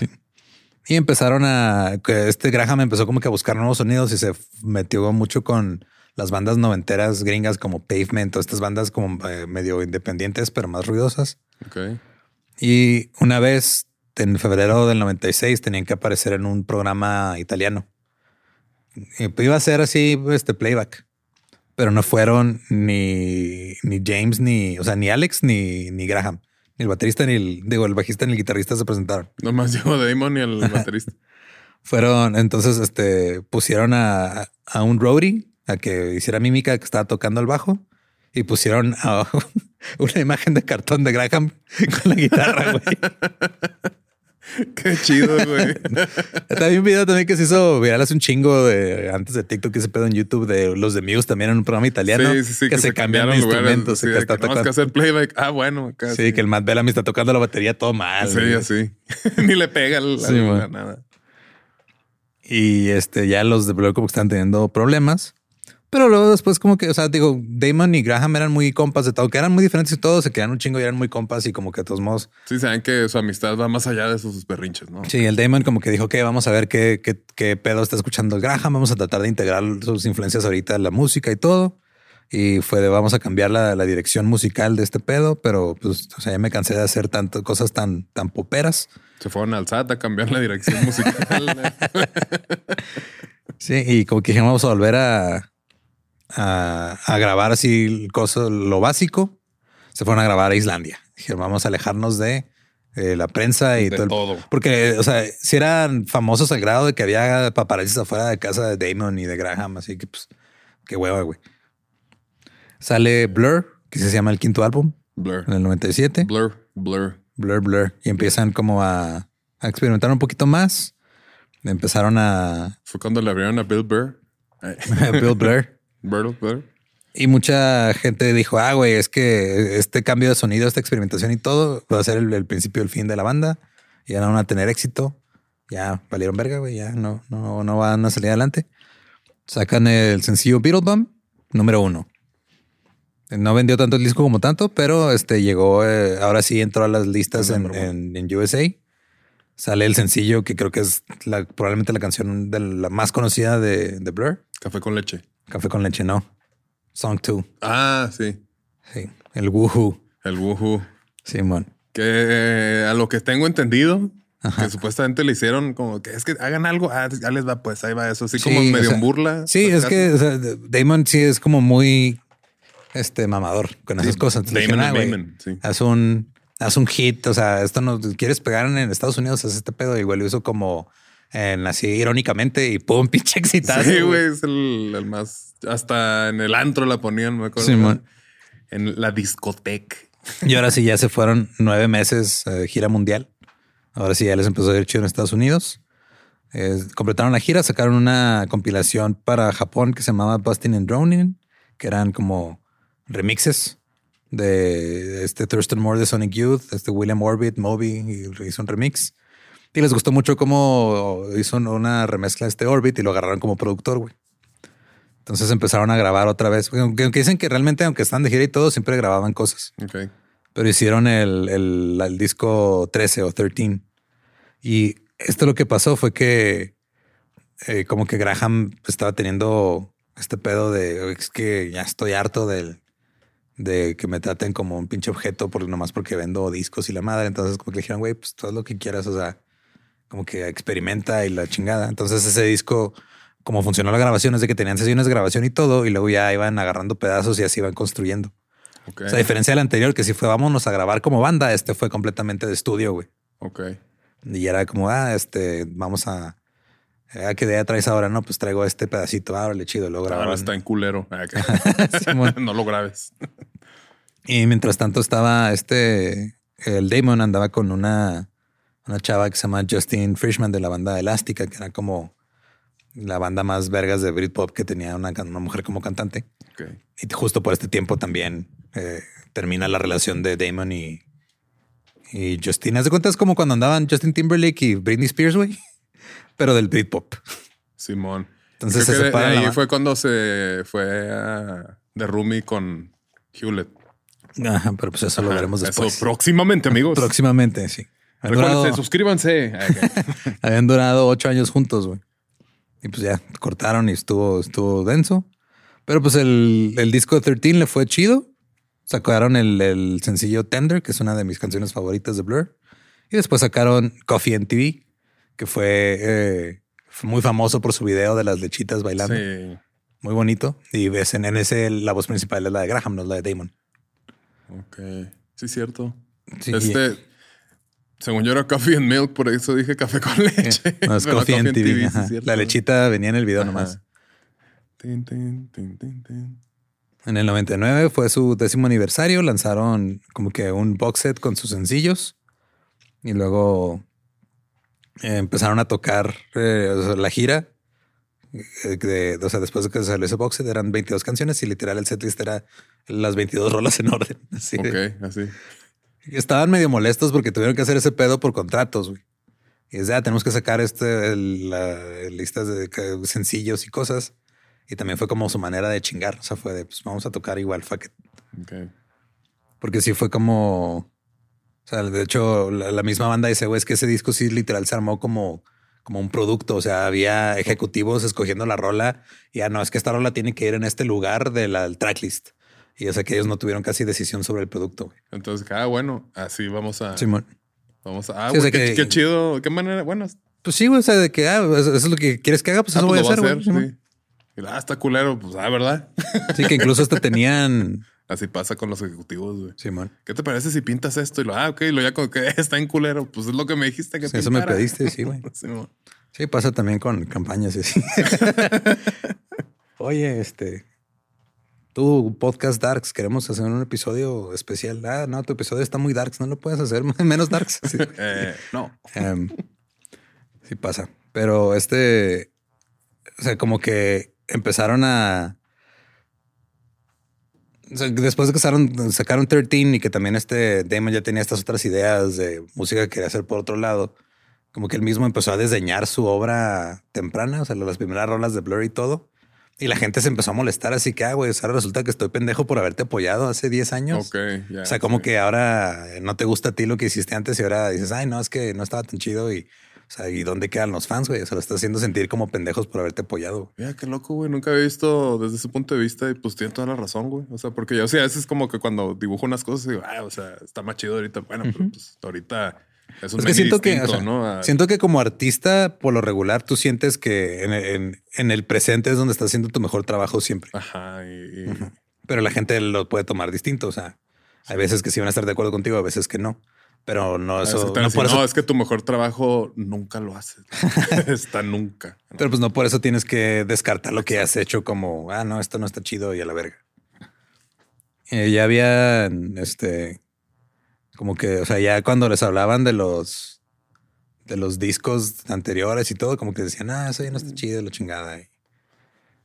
Y empezaron a, este Graham empezó como que a buscar nuevos sonidos y se metió mucho con las bandas noventeras gringas como Pavement o estas bandas como eh, medio independientes, pero más ruidosas. Ok. Y una vez, en febrero del 96, tenían que aparecer en un programa italiano. Y pues iba a ser así, este playback. Pero no fueron ni, ni James, ni, o sea, ni Alex, ni, ni Graham. Ni el baterista, ni el, digo, el bajista, ni el guitarrista se presentaron. Nomás [LAUGHS] llegó Damon y el baterista. Fueron, entonces, este, pusieron a, a un roadie a que hiciera mímica que estaba tocando el bajo y pusieron a [LAUGHS] una imagen de cartón de Graham con la guitarra, güey. [LAUGHS] Qué chido, güey. También un video también que se hizo viral hace un chingo de antes de TikTok, ese pedo en YouTube de los de Muse también en un programa italiano Sí, sí, sí, que, se, cambiaron de instrumentos. sí, que está que tenemos que tocando. hacer playback. Ah, bueno. Sí, que el Matt Bellamy está tocando la batería todo mal. Sí, güey. así. [LAUGHS] Ni le pega Sí, al- man. nada. Y este ya los de que están teniendo problemas. Pero luego después como que, o sea, digo, Damon y Graham eran muy compas de todo, que eran muy diferentes y todo, se quedaron un chingo y eran muy compas y como que de todos modos Sí, saben que su amistad va más allá de sus berrinches, ¿no? Sí, el Damon como que dijo que vamos a ver qué, qué, qué pedo está escuchando el Graham, vamos a tratar de integrar sus influencias ahorita en la música y todo. Y fue de vamos a cambiar la, la dirección musical de este pedo, pero pues, o sea, ya me cansé de hacer tantas cosas tan, tan poperas. Se fueron al SAT a cambiar la dirección musical. [LAUGHS] Sí, y como que dijimos, vamos a volver a, a, a grabar así cosas, lo básico. Se fueron a grabar a Islandia. Dijeron, vamos a alejarnos de eh, la prensa y De todo. el- todo. Porque, o sea, si eran famosos al grado de que había paparazzis afuera de casa de Damon y de Graham, así que pues, qué hueva, güey. Sale Blur, que se llama el quinto álbum, Blur. en el 97. Blur. Blur. Blur, Blur. Y empiezan como a, a experimentar un poquito más. Empezaron a Fue cuando le abrieron a Bill Burr. Eh, [LAUGHS] Bill Blur. Burr, Burr. Y mucha gente dijo, ah, güey, es que este cambio de sonido, esta experimentación y todo va a ser el, el principio el fin de la banda. Ya no van a tener éxito. Ya valieron verga, güey. Ya no, no, no van a salir adelante. Sacan el sencillo Beetlebum, número uno. No vendió tanto el disco como tanto, pero este llegó, eh, ahora sí entró a las listas en, en- en USA. Sale el sencillo que creo que es la, probablemente la canción de la más conocida de, de Blur. Café con leche. Café con leche, no. Song 2. Ah, sí. Sí, el woohoo. El Woohoo. Simón. Que eh, a lo que tengo entendido, que supuestamente le hicieron como que es que hagan algo. Ah, ya les va, pues ahí va eso. Así Sí, como medio o sea, en burla. Sí, es que o sea, Damon sí es como muy este mamador con esas cosas. Entonces Damon "Ah, Damon, sí. haz un, haz un hit. O sea, esto no quieres pegar en Estados Unidos, haz este pedo. Igual lo hizo como en así irónicamente y pum, [LAUGHS] pinche exitazo. Sí, güey, es el, el más. Hasta en el antro la ponían, me acuerdo. Simón. En la discoteca. Y ahora sí ya se fueron nueve meses eh, gira mundial. Ahora sí ya les empezó a ir chido en Estados Unidos. Eh, completaron la gira, sacaron una compilación para Japón que se llamaba Busting and Droning, que eran como remixes de este Thurston Moore de Sonic Youth, este William Orbit, Moby, y hizo un remix. Y les gustó mucho cómo hizo una remezcla de este Orbit y lo agarraron como productor, güey. Entonces empezaron a grabar otra vez. Aunque dicen que realmente, aunque están de gira y todo, siempre grababan cosas Ok. pero hicieron el, el- el disco 13 o 13. Y esto lo que pasó fue que eh, como que Graham estaba teniendo este pedo de es que ya estoy harto del, de que me traten como un pinche objeto por nomás porque vendo discos y la madre. Entonces como que le dijeron, güey, pues todo lo que quieras, o sea, como que experimenta y la chingada. Entonces ese disco, como funcionó la grabación, es de que tenían sesiones de grabación y todo, y luego ya iban agarrando pedazos y así iban construyendo. O sea, a diferencia del anterior, que si fue vámonos a grabar como banda, este fue completamente de estudio, güey. Ok. Y era como, ah, este, vamos a. ¿A qué idea traes ahora? No, pues traigo este pedacito. Ah, órale, chido. Lo Ahora grabaron. está en culero. [LAUGHS] Ah, [LAUGHS] no lo grabes. Y mientras tanto estaba este. El Damon andaba con una, una chava que se llama Justin Frischman de la banda Elástica, que era como la banda más vergas de Britpop que tenía una, una mujer como cantante. Y justo por este tiempo también eh, termina la relación de Damon y, y Justin. Haz de cuenta es como cuando andaban Justin Timberlake y Britney Spears, güey, [LAUGHS] pero del Britpop. Simón. Entonces Creo se separan ahí fue cuando se fue a de Rumi con Hewlett. Ajá, pero pues eso lo veremos eso después. próximamente, amigos. [LAUGHS] Próximamente, sí. Habían durado, suscríbanse. [LAUGHS] Habían durado ocho años juntos, güey. Y pues ya cortaron y estuvo, estuvo denso. Pero pues el, el disco 13 le fue chido. Sacaron el, el sencillo Tender, que es una de mis canciones favoritas de Blur. Y después sacaron Coffee and TV, que fue, eh, fue muy famoso por su video de las lechitas bailando. Sí. Muy bonito. Y ves en, en ese la voz principal es la de Graham, no es la de Damon. Ok. Sí, cierto. Sí, este, según yo era coffee and milk, por eso dije café con leche. No, es [LAUGHS] Pero Coffee and TV. ajá. cierto. la lechita venía en el video Ajá. nomás. Tin, tin, tin. En el 99 fue su décimo aniversario. Lanzaron como que un box set con sus sencillos. Y luego eh, empezaron a tocar eh, o sea, la gira. eh, de- o sea, después de que salió ese box set, eran 22 canciones y literal el setlist era las 22 rolas en orden. [LAUGHS] Así de- Ok, así. Estaban medio molestos porque tuvieron que hacer ese pedo por contratos. güey. Y es ah, tenemos que sacar este, el- la- listas de sencillos y cosas. Y también fue como su manera de chingar. O sea, fue de, pues vamos a tocar igual, fuck it. Ok. Porque sí fue como. O sea, de hecho, la, la misma banda dice, güey, es que ese disco sí literal se armó como, como un producto. O sea, había ejecutivos escogiendo la rola y ya no, es que esta rola tiene que ir en este lugar del tracklist. Y o sea que ellos no tuvieron casi decisión sobre el producto. güey. Entonces, ah, bueno, así vamos a. Simón. Vamos a. Ah, Sí, o güey, sea qué, que- qué chido. Qué manera. Bueno, Pues sí, güey, o sea, de que ah, eso es lo que quieres que haga, pues ah, eso pues voy a lo va hacer, güey. Simón. sí. Y, Ah, está culero. Pues, ah, ¿verdad? [LAUGHS] Sí, que incluso hasta tenían. Así pasa con los ejecutivos, güey. Simón. ¿Qué te parece si pintas esto? Y lo, ah, ok, lo ya con que [LAUGHS] está en culero. Pues es lo que me dijiste que Sí, eso me pediste, sí, güey. [LAUGHS] Sí, mo. Sí, pasa también con campañas y así. Oye, este. Tu podcast Darks, queremos hacer un episodio especial. Ah, no, tu episodio está muy Darks, no lo puedes hacer [LAUGHS] menos Darks. Sí, [LAUGHS] Eh, no. Em, sí pasa. Pero este, o sea, como que empezaron a. o sea, después de que sacaron, sacaron 13 y que también este Damon ya tenía estas otras ideas de música que quería hacer por otro lado, como que él mismo empezó a desdeñar su obra temprana, o sea, las primeras rolas de Blur y todo. Y la gente se empezó a molestar, así que, ah, güey, ahora resulta que estoy pendejo por haberte apoyado hace 10 años. Ok, ya. O sea, como que ahora no te gusta a ti lo que hiciste antes y ahora dices, ay, no, es que no estaba tan chido y, o sea, ¿y dónde quedan los fans, güey? O sea, lo estás haciendo sentir como pendejos por haberte apoyado. Mira, qué loco, güey. Nunca había visto desde ese punto de vista y pues tiene toda la razón, güey. O sea, porque yo sí, a veces como que cuando dibujo unas cosas digo, ah, o sea, está más chido ahorita. Bueno, pero pues ahorita es un Es que siento que, o distinto, sea, ¿no? A- siento que como artista, por lo regular, tú sientes que en, en- en el presente es donde estás haciendo tu mejor trabajo siempre. Ajá, y, y- Pero la gente lo puede tomar distinto. O sea, hay veces que sí van a estar de acuerdo contigo, a veces que no. Pero no, eso, no por eso no, es que tu mejor trabajo nunca lo haces. [LAUGHS] [LAUGHS] está nunca. ¿no? Pero pues no por eso tienes que descartar lo que has hecho como, ah, no, esto no está chido y a la verga. Eh, ya había, este, como que, o sea, ya cuando les hablaban de los, de los discos anteriores y todo, como que decían, ah, eso ya no está chido, la chingada. Y,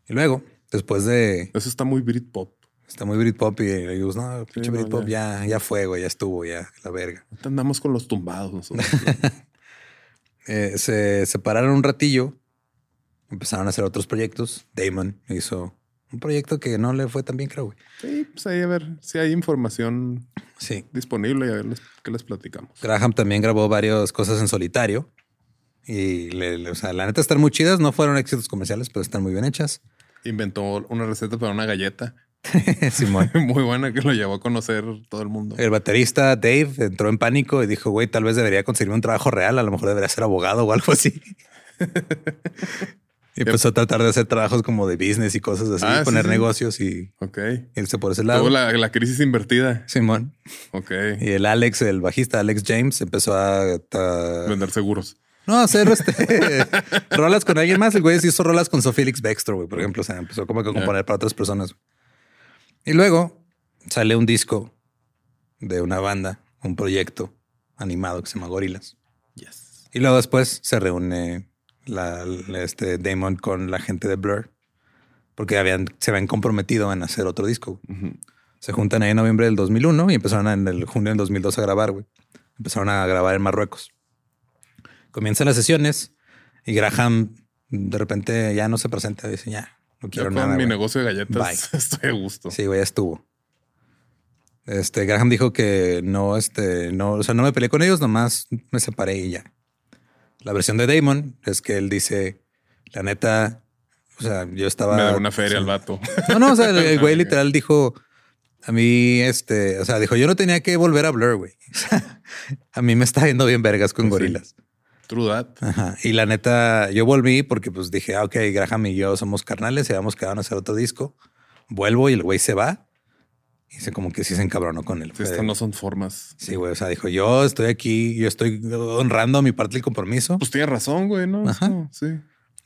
y luego, después de, Eso está muy Britpop. está muy Britpop y le digo, no, pinche no, Britpop ya, ya fue, güey, ya estuvo, ya, la verga. Andamos con los tumbados nosotros. [LAUGHS] Eh, se separaron un ratillo, empezaron a hacer otros proyectos. Damon hizo un proyecto que no le fue tan bien, creo, güey. sí, pues ahí a ver si hay información Sí. disponible y a ver les- qué les platicamos. Graham también grabó varias cosas en solitario. Y le- le- o sea, la neta están muy chidas. No fueron éxitos comerciales, pero están muy bien hechas. Inventó una receta para una galleta [LAUGHS] Simón. [LAUGHS] muy buena que lo llevó a conocer todo el mundo. El baterista Dave entró en pánico y dijo, güey, tal vez debería conseguir un trabajo real. A lo mejor debería ser abogado o algo así. [LAUGHS] y empezó a tratar de hacer trabajos como de business y cosas así, Ah, poner sí. negocios y Ok. irse por ese lado. Tuvo la, la crisis invertida. Simón. Ok. Y el Alex, el bajista Alex James, empezó a, a- Vender seguros. no a hacer este [LAUGHS] rolas con alguien más. El güey sí hizo rolas con Sophie Felix Baxter, güey, por ejemplo. O sea, empezó como que a componer para otras personas. Y luego sale un disco de una banda, un proyecto animado que se llama Gorilas. Yes. Y luego después se reúne la, este Damon con la gente de Blur porque habían, se habían comprometido en hacer otro disco. Se juntan ahí en noviembre del 2001 y empezaron en el junio del 2002 a grabar, güey. Empezaron a grabar en Marruecos. Comienzan las sesiones y Graham de repente ya no se presenta. Dice, ya, no Yo quiero con nada. mi güey". negocio de galletas Bye. [LAUGHS] estoy a gusto. Sí, güey, ya estuvo. Este Graham dijo que no, este, no, o sea, no me peleé con ellos, nomás me separé y ya. La versión de Damon es que él dice, la neta, O sea, yo estaba. Me da una feria al vato. [LAUGHS] No, no, o sea, el, el [LAUGHS] güey literal dijo a mí, este, o sea, dijo, yo no tenía que volver a Blur, güey. [LAUGHS] a mí me está yendo bien vergas con gorilas. True that. Ajá. Y la neta, yo volví porque pues dije, ah, ok, Graham y yo somos carnales y habíamos quedado a hacer otro disco. Vuelvo y el güey se va. Y se como que sí se encabronó con él. Sí, estas no son formas. Sí, güey. O sea, dijo, yo estoy aquí, yo estoy honrando mi parte del compromiso. Pues tiene razón, güey, ¿no? Ajá. sí.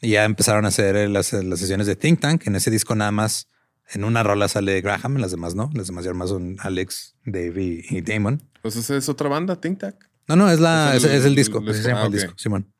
Y ya empezaron a hacer las, las sesiones de Think Tank. En ese disco nada más en una rola sale Graham, en las demás no. Las demás ya más son Alex, Dave y, Damon. Pues esa es otra banda, Think Tank. No, no, es la, es el, disco. El, se llama el disco, Simón.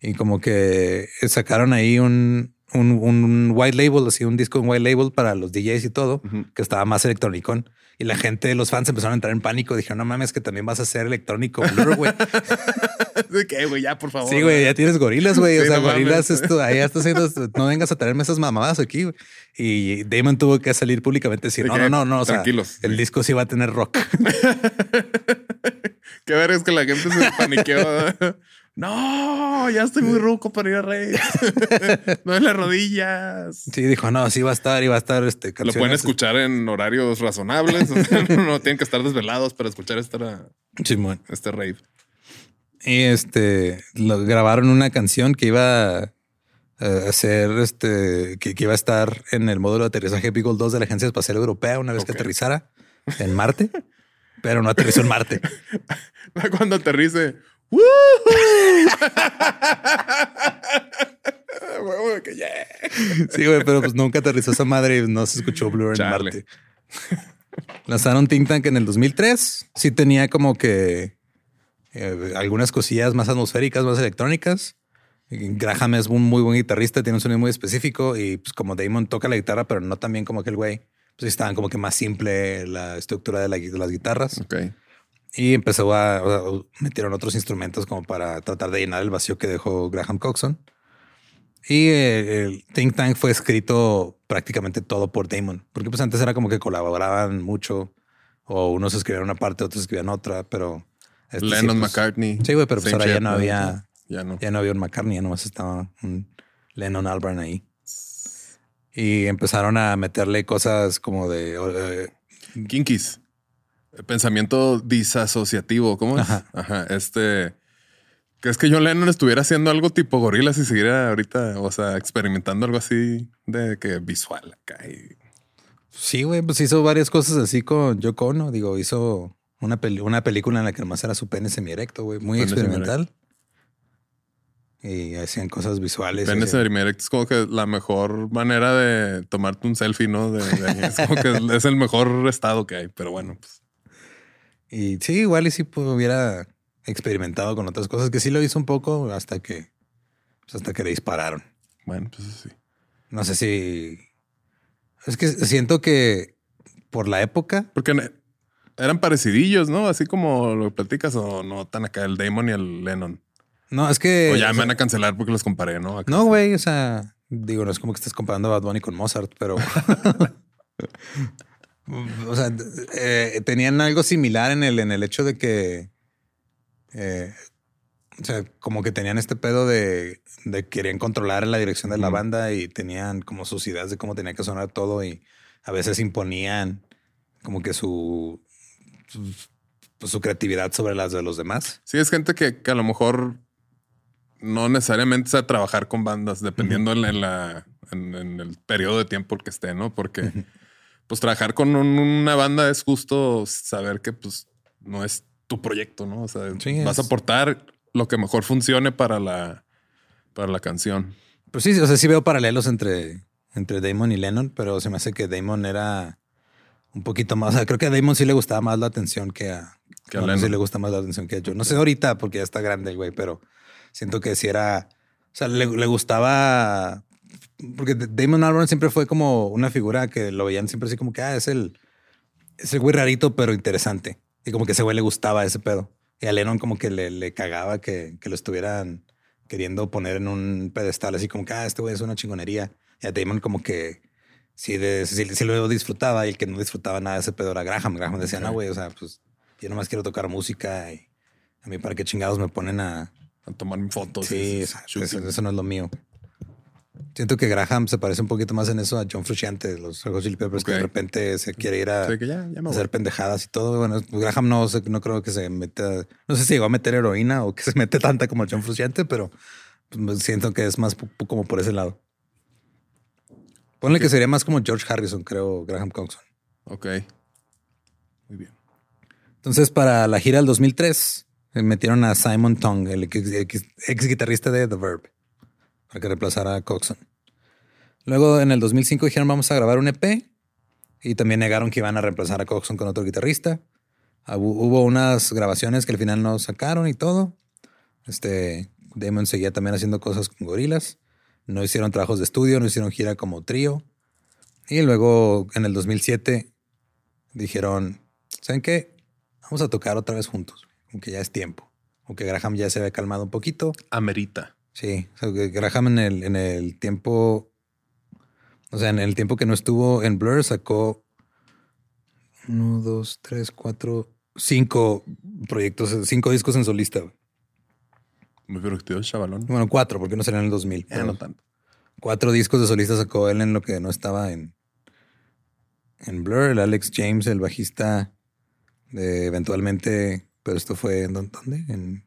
Y como que sacaron ahí un, un, white label, así un disco en white label para los DJs y todo, que estaba más electrónico. Y la gente, los fans empezaron a entrar en pánico. Dijeron, no mames, que también vas a hacer electrónico güey. [LAUGHS] ¿De qué, güey? Ya, por favor. Sí, güey, ya tienes gorilas, güey. [LAUGHS] o sea, gorilas, esto, ahí estás haciendo, [LAUGHS] no vengas a traerme esas mamadas aquí. Y Damon tuvo que salir públicamente y decir, no, no, no, no, o tranquilos. el disco sí va a tener rock. qué ver es que la gente se paniqueó. No, ya estoy muy ruco para ir a rey. [LAUGHS] no en las rodillas. Sí, dijo, no, sí va a estar y va a estar este Lo pueden escuchar en horarios razonables. no tienen que estar desvelados para escuchar esta, este rave. Y este lo grabaron una canción que iba a hacer este que, iba a estar en el módulo de aterrizaje Beagle 2 de la Agencia Espacial Europea una vez que aterrizara en Marte, pero no aterrizó en Marte. [LAUGHS] Cuando aterrice, [LAUGHS] sí, güey, pero pues nunca aterrizó esa madre y no se escuchó Blur en Marte. Lanzaron Think Tank en el 2003. Sí tenía como que eh, algunas cosillas más atmosféricas, más electrónicas. Graham es un muy buen guitarrista, tiene un sonido muy específico y pues como Damon toca la guitarra, pero no tan bien como aquel güey, pues estaban como que más simple la estructura de, de las guitarras. Okay. Y empezó a, metieron otros instrumentos como para tratar de llenar el vacío que dejó Graham Coxon. Y eh, el Think Tank fue escrito prácticamente todo por Damon, porque pues antes era como que colaboraban mucho o unos escribían una parte, otros escribían otra, pero este Lennon pues, McCartney. Sí, güey, pero pues ahora ya no había, ya no. ya no había un McCartney, ya nomás estaba un Lennon Albarn ahí. Y empezaron a meterle cosas como de eh, Kinkies pensamiento disasociativo. ¿Cómo es? Ajá. Este. ¿Crees que John Lennon estuviera haciendo algo tipo gorilas y siguiera ahorita, o sea, experimentando algo así de que visual acá? Sí, güey, pues hizo varias cosas así con Yoko Ono. Digo, hizo una, una película en la que más era su pene semierecto, güey, muy experimental. Y hacían cosas visuales. Pene semierecto es como que la mejor manera de tomarte un selfie, ¿no? es como que [LAUGHS] es el mejor estado que hay, pero bueno, pues. Y sí, igual y si pues, hubiera experimentado con otras cosas, que sí lo hizo un poco hasta que, pues, hasta que le dispararon. Bueno, pues sí. No sé si... Es que siento que por la época... Porque eran parecidillos, ¿no? Así como lo platicas o no tan acá el Damon y el Lennon. No, es que... O ya me van a cancelar porque los comparé, ¿no? no, güey, o sea, digo, no es como que estés comparando a Bad Bunny con Mozart, pero... [LAUGHS] O sea, eh, tenían algo similar en el, en el hecho de que, eh, o sea, como que tenían este pedo de, de querían controlar la dirección de la banda y tenían como sus ideas de cómo tenía que sonar todo y a veces imponían como que su, su, creatividad sobre las de los demás. Sí, es gente que, a lo mejor no necesariamente sabe trabajar con bandas, dependiendo en, la, en, el periodo de tiempo que esté, ¿no? Porque pues trabajar con una banda es justo saber que pues no es tu proyecto, ¿no? O sea, vas a aportar lo que mejor funcione para la, para la canción. Pues sí, o sea, sí veo paralelos entre, entre Damon y Lennon, pero se me hace que Damon era un poquito más. O sea, creo que a Damon sí le gustaba más la atención que a, que a Lennon. Sí le gusta más la atención que a yo. No sé ahorita porque ya está grande el güey, pero siento que si era. O sea, le, le gustaba porque Damon Albarn siempre fue como una figura que lo veían siempre así como que ah, es el, es el güey rarito, pero interesante. Y como que ese güey le gustaba ese pedo. Y a Lennon como que le, le cagaba que, que, lo estuvieran queriendo poner en un pedestal, así como que ah, este güey es una chingonería. Y a Damon como que sí, de, sí, lo disfrutaba y el que no disfrutaba nada de ese pedo era Graham. Graham decía, no, güey, o sea, pues yo nomás quiero tocar música y a mí para qué chingados me ponen a... A tomar fotos. Sí, eso, eso no es lo mío. Siento que Graham se parece un poquito más en eso a John Frusciante, los Red Chili Peppers, que de repente se quiere ir a ya, ya hacer pendejadas y todo. Bueno, Graham no, no creo que se meta, no sé si llegó a meter heroína o que se mete tanta como John Frusciante, pero pues, siento que es más como por ese lado. Ponle que sería más como George Harrison, creo, Graham Coxon. Ok. Muy bien. Entonces, para la gira del 2003, eh, metieron a Simon Tong, el ex, ex- ex guitarrista de The Verb, para que reemplazara a Coxon. Luego, en el 2005, dijeron vamos a grabar un EP y también negaron que iban a reemplazar a Coxon con otro guitarrista. Hu- Hubo unas grabaciones que al final no sacaron y todo. Este Damon seguía también haciendo cosas con gorilas. No hicieron trabajos de estudio, no hicieron gira como trío. Y luego, en el 2007, dijeron, ¿saben qué? Vamos a tocar otra vez juntos, aunque ya es tiempo. Aunque Graham ya se había calmado un poquito. Amerita. Sí, o sea, que Graham en el, en el tiempo, o sea, en el tiempo que no estuvo en Blur, sacó uno, dos, tres, cuatro, cinco proyectos, cinco discos en solista. Muy productivo, chavalón. Bueno, cuatro, porque no salió en el 2000. Ya pero no tanto. Cuatro discos de solista sacó él en lo que no estaba en, en Blur. El Alex James, el bajista, de eventualmente, pero esto fue en dó- dónde? En,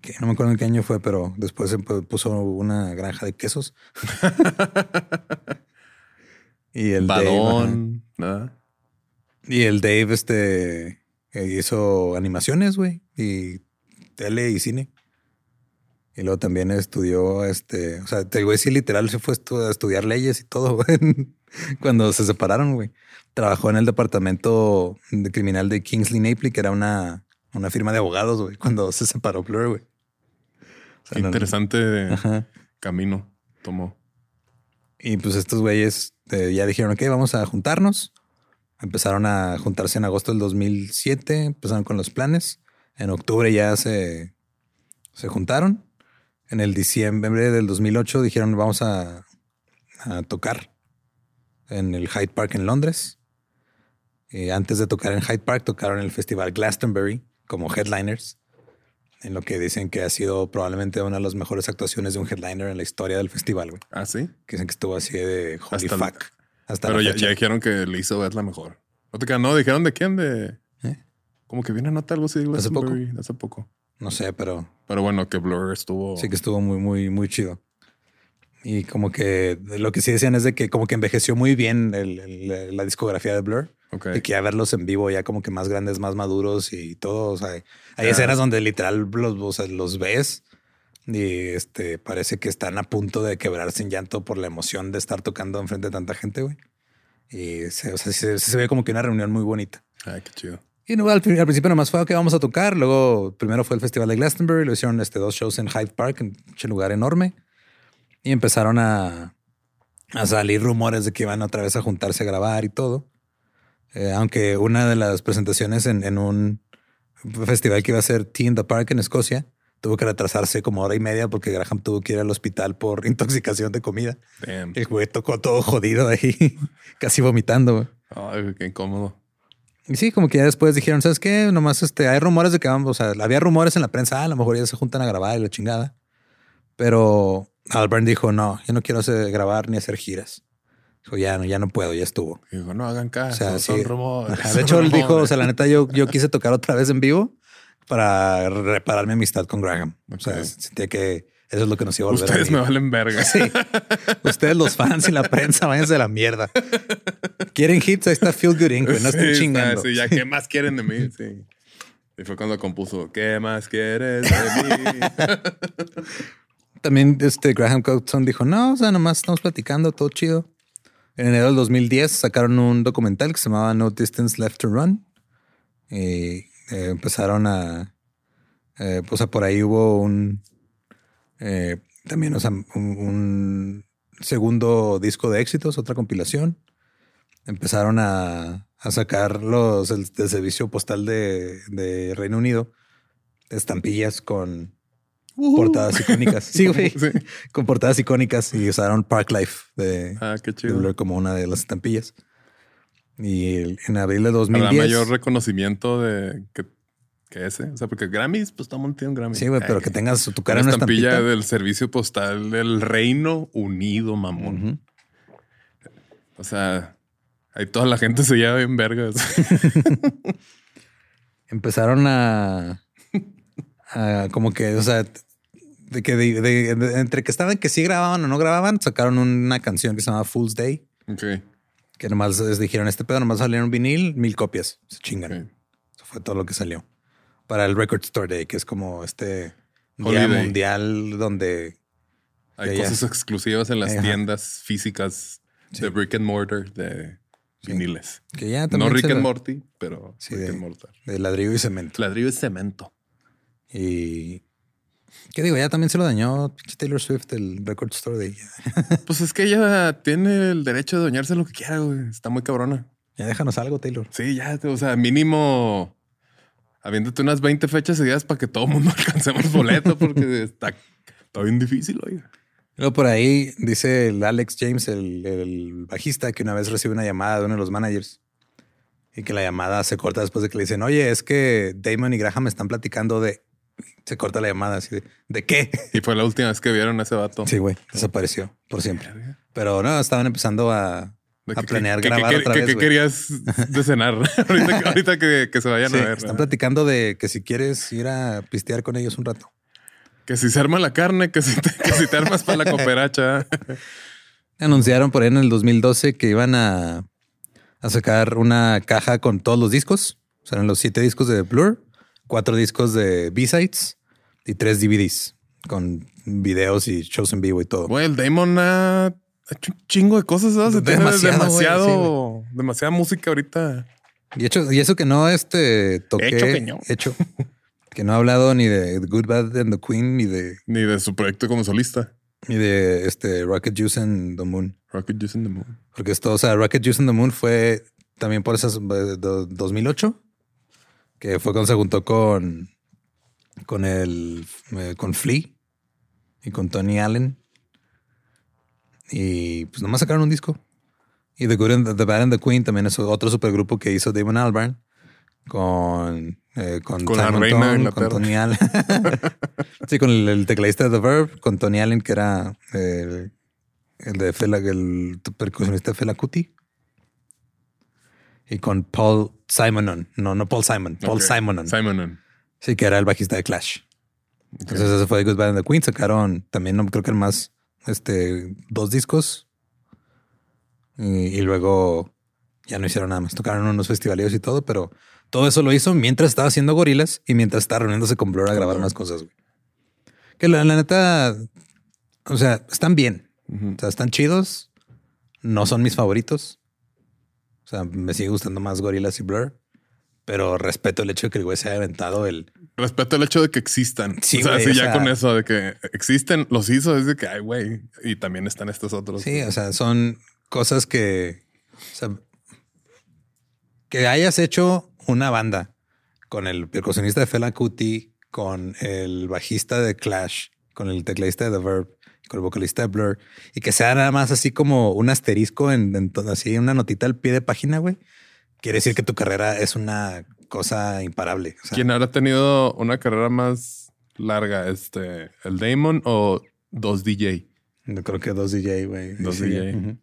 qué? no me acuerdo en qué año fue, pero después se pu- puso una granja de quesos. [LAUGHS] y el Dave. Badón. y el Dave, este, eh, hizo animaciones, güey, y tele y cine. Y luego también estudió, este, o sea, el güey sí literal se fue a a estudiar leyes y todo, güey, [LAUGHS] cuando se separaron, güey. Trabajó en el departamento de criminal de Kingsley Napley, que era una, una firma de abogados, güey, cuando se separó Blur, güey. O sea, Qué no- interesante camino tomó. Y pues estos güeyes eh, ya dijeron, ok, vamos a juntarnos. Empezaron a juntarse en agosto del 2007, empezaron con los planes. En octubre ya se, se juntaron. En el diciembre del 2008 dijeron, vamos a, a tocar en el Hyde Park en Londres. Y antes de tocar en Hyde Park, tocaron en el festival Glastonbury como headliners. En lo que dicen que ha sido probablemente una de las mejores actuaciones de un headliner en la historia del festival, güey Ah, sí. que dicen que estuvo así de holy Hasta el- fuck. Hasta Pero ya, ya dijeron que Lizzo es la mejor. No te no, dijeron de quién, de ¿Eh? como que viene a nota algo así de Hace poco. Hace poco. No sé, pero Pero bueno, que Blur estuvo. sí que estuvo muy, muy, muy chido. Y como que lo que sí decían es de que como que envejeció muy bien el- el- la discografía de Blur. Ok. De que ya verlos en vivo ya como que más grandes, más maduros y todo. O sea, hay Ah. escenas donde literal los, o sea, los ves y este parece que están a punto de quebrarse en llanto por la emoción de estar tocando enfrente de tanta gente, güey. Y se, o sea, se, se ve como que una reunión muy bonita. Ay, qué chido. Y no, al, al principio nomás fue que vamos a tocar. Luego, primero fue el Festival de Glastonbury. Lo hicieron este, dos shows en Hyde Park, en un lugar enorme. Y empezaron a, a salir rumores de que iban otra vez a juntarse a grabar y todo. Eh, aunque una de las presentaciones en, en un festival que iba a ser Tea in the Park en Escocia tuvo que retrasarse como hora y media porque Graham tuvo que ir al hospital por [LAUGHS] intoxicación de comida. Damn. El güey tocó todo jodido ahí, [LAUGHS] casi vomitando. Ay, qué incómodo. Y sí, como que ya después dijeron, ¿sabes qué? Nomás este, hay rumores de que vamos, o sea, había rumores en la prensa, ah, a lo mejor ya se juntan a grabar y la chingada. Pero Albert dijo, no, yo no quiero hacer, grabar ni hacer giras. Dijo, ya no, ya no puedo, ya estuvo. Y digo, no hagan caso, O sea, son sí. rumores. Ajá, [LAUGHS] son De hecho, él dijo, o sea, la neta, yo, yo quise tocar otra vez en vivo para reparar mi amistad con Graham. O sea, sentía que eso es lo que nos iba a volver Ustedes a me valen verga. Sí. [LAUGHS] Ustedes, los fans y la prensa, váyanse a la mierda. Quieren hits, ahí está Feel Good Inc. No Sí, estén está, chingando. sí, ya, ¿qué [LAUGHS] más quieren de mí? Sí. Y fue cuando compuso, ¿qué más quieres de mí? También este Graham Coxon dijo, no, o sea, nomás estamos platicando, todo chido. En enero del 2010 sacaron un documental que se llamaba No Distance Left to Run. Y eh, empezaron a... eh, o sea, por ahí hubo un... eh, también, o sea, un, un segundo disco de éxitos, otra compilación. Empezaron a, a sacar los el, servicio postal de, de Reino Unido estampillas con portadas icónicas. [LAUGHS] Sí, güey. Sí. Con portadas icónicas y usaron Park Life de, Ah, qué de chido. Blur como una de las estampillas. Y el- en abril de Habrá 2010. mayor reconocimiento de que que ese. O sea, porque Grammys, pues todo el mundo tiene un Grammy. Sí, güey, pero que tengas tu cara Una en una estampilla estampita. del servicio postal del Reino Unido, mamón. O sea, ahí toda la gente se lleva bien vergas. [LAUGHS] Empezaron a, a como que, o sea, de que de- de- de- entre que estaban que sí grababan o no grababan, sacaron una canción que se llama Fool's Day, ok. que nomás les dijeron este pedo, nomás salieron vinil, mil copias, se chingan. ok. Eso fue todo lo que salió. Para el Record Store Day, que es como este día mundial donde Hay ya. cosas exclusivas en las Ajá. tiendas físicas de brick and mortar de viniles. que ya No Rick and Morty, pero Sí, Rick de- and Mortar. de ladrillo y cemento. Ladrillo es cemento. Y qué digo, ya también se lo dañó Taylor Swift el Record Store Day. Ya, [LAUGHS] Pues es que ella tiene el derecho de doñarse lo que quiera, güey. Está muy cabrona. ya déjanos algo, Taylor. Sí, ya, o sea, mínimo habiéndote unas 20 fechas seguidas para que todo [LAUGHS] el mundo alcancemos boleto, porque está, está bien difícil, oye. Luego por ahí dice el Alex James, el, el bajista, que una vez recibe una llamada de uno de los managers y que la llamada se corta después de que le dicen, oye, es que Damon y Graham están platicando de... Se corta la llamada así de... ¿De qué? Y fue la última vez que vieron a ese vato. Sí, güey, desapareció por siempre. Pero no, estaban empezando a, a que- planear que- grabar que- otra que- vez. que güey. querías de cenar [LAUGHS] ahorita, que, ahorita que, que se vayan Sí, a ver. están platicando de que si quieres ir a pistear con ellos un rato. Que si se arma la carne, que si te, si te armas para la cooperacha. [LAUGHS] Anunciaron por ahí en el 2012 que iban a, a sacar una caja con todos los discos. O sea, eran los siete discos de Blur, cuatro discos de B-Sides y tres DVDs con videos y shows en vivo y todo. Güey, el Damon ha hecho un chingo de cosas. ¿sabes? Demasiado, demasiado, güey, demasiada música ahorita. Y, hecho, y eso que no este, toqué. Hecho que no. hecho. [LAUGHS] que no he hablado ni de Good, Bad and the Queen, ni de, Ni de su proyecto como solista. ni de este Rocket Juice and the Moon. Rocket Juice in the Moon. Porque esto, o sea, Rocket Juice and the Moon fue también por esas eh, do- 2008, que fue cuando se juntó con con el eh, con Flea y con Tony Allen. Y pues nomás sacaron un disco. Y The Good and the, the Bad and the Queen también es otro supergrupo que hizo Damon Albarn con eh, con, Con la reina Inglaterra. con Tony Allen. [LAUGHS] sí, con el, el tecladista de The Verb, con Tony Allen, que era el de Fela, el percusionista de Fela Kuti. Y con Paul Simonon. No, no Paul Simon. Paul Ok. Simonon. Simonon. Sí, que era el bajista de Clash. Entonces ese fue Good Bad and the Queen. Sacaron también, no creo que eran más, este, dos discos. Y, y luego ya no hicieron nada más. Tocaron unos festivales y todo, pero todo eso lo hizo mientras estaba haciendo gorilas y mientras estaba reuniéndose con Blur a grabar más cosas. güey. Que la, la neta, o sea, están bien. O sea, están chidos. No son mis favoritos. O sea, me sigue gustando más Gorilas y Blur. Pero respeto el hecho de que el güey se haya aventado el... Respeto el hecho de que existan. Sí, o sea, güey, o ya sea- con eso de que existen, los hizo, es de que, ay, güey. Y también están estos otros. Sí, o sea, son cosas que... o sea, que hayas hecho una banda con el percusionista de Fela Kuti, con el bajista de Clash, con el tecladista de The Verb, con el vocalista de Blur, y que sea nada más así como un asterisco en, en así una notita al pie de página, güey. Quiere decir que tu carrera es una cosa imparable. O sea, ¿Quién habrá tenido una carrera más larga? Este, el Damon o dos DJ? yo creo que dos DJ, güey. Dos Sí, DJ.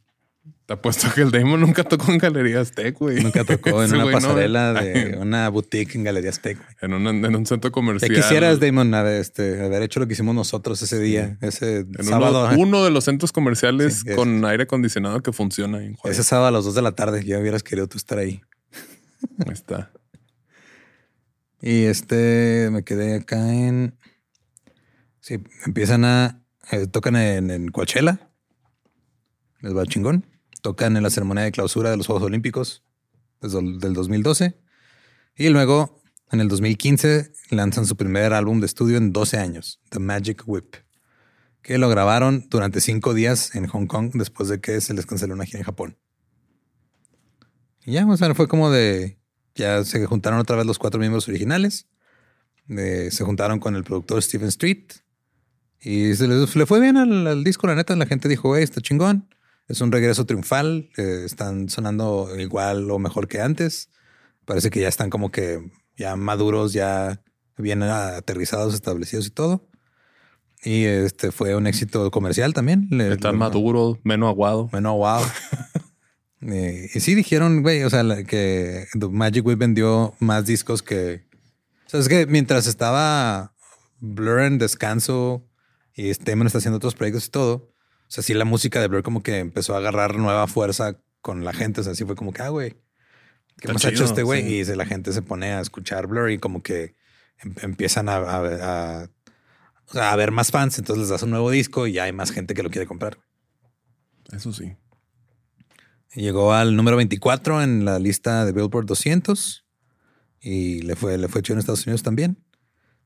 Te apuesto que el Damon nunca tocó en Galerías Tech, güey. Nunca tocó en una güey no. pasarela de [LAUGHS] una boutique en Galerías Tech. En, un- en un centro comercial. quisieras, Damon, haber, este, haber hecho lo que hicimos nosotros ese día, ese En sábado. uno, uno de los centros comerciales Sí, con aire acondicionado que funciona. En. Ese sábado a las dos de la tarde. Ya hubieras querido tú estar ahí. Ahí está. Y este, me quedé acá en... Sí, empiezan a... eh, tocan en, en Coachella. Les va chingón. Tocan en la ceremonia de clausura de los Juegos Olímpicos desde el del 2012. Y luego, en el 2015, lanzan su primer álbum de estudio en 12 años, The Magic Whip, que lo grabaron durante cinco días en Hong Kong después de que se les canceló una gira en Japón. Y ya, o fue como de... Ya se juntaron otra vez los cuatro miembros originales. Eh, se juntaron con el productor Steven Street. Y se les, le fue bien al, al disco, la neta. La gente dijo, güey, está chingón. Es un regreso triunfal. eh, están sonando igual o mejor que antes. Parece que ya están como que ya maduros, ya bien aterrizados, establecidos y todo. Y este fue un éxito comercial también. Le, Está maduro, menos aguado. Menos aguado. [LAUGHS] Eh, y sí dijeron, güey, o sea, que Magic Way vendió más discos que. O sea, es que mientras estaba Blur en descanso y Damon está haciendo otros proyectos y todo, o sea, sí la música de Blur como que empezó a agarrar nueva fuerza con la gente. O sea, así fue como que, ah, güey, ¿qué hemos hecho este güey? Y la gente se pone a escuchar Blur y como que em, empiezan a, a, a, ver más fans. Entonces les das un nuevo disco y ya hay más gente que lo quiere comprar. Eso sí. Llegó al número 24 en la lista de Billboard 200 y le fue, le fue hecho en Estados Unidos también.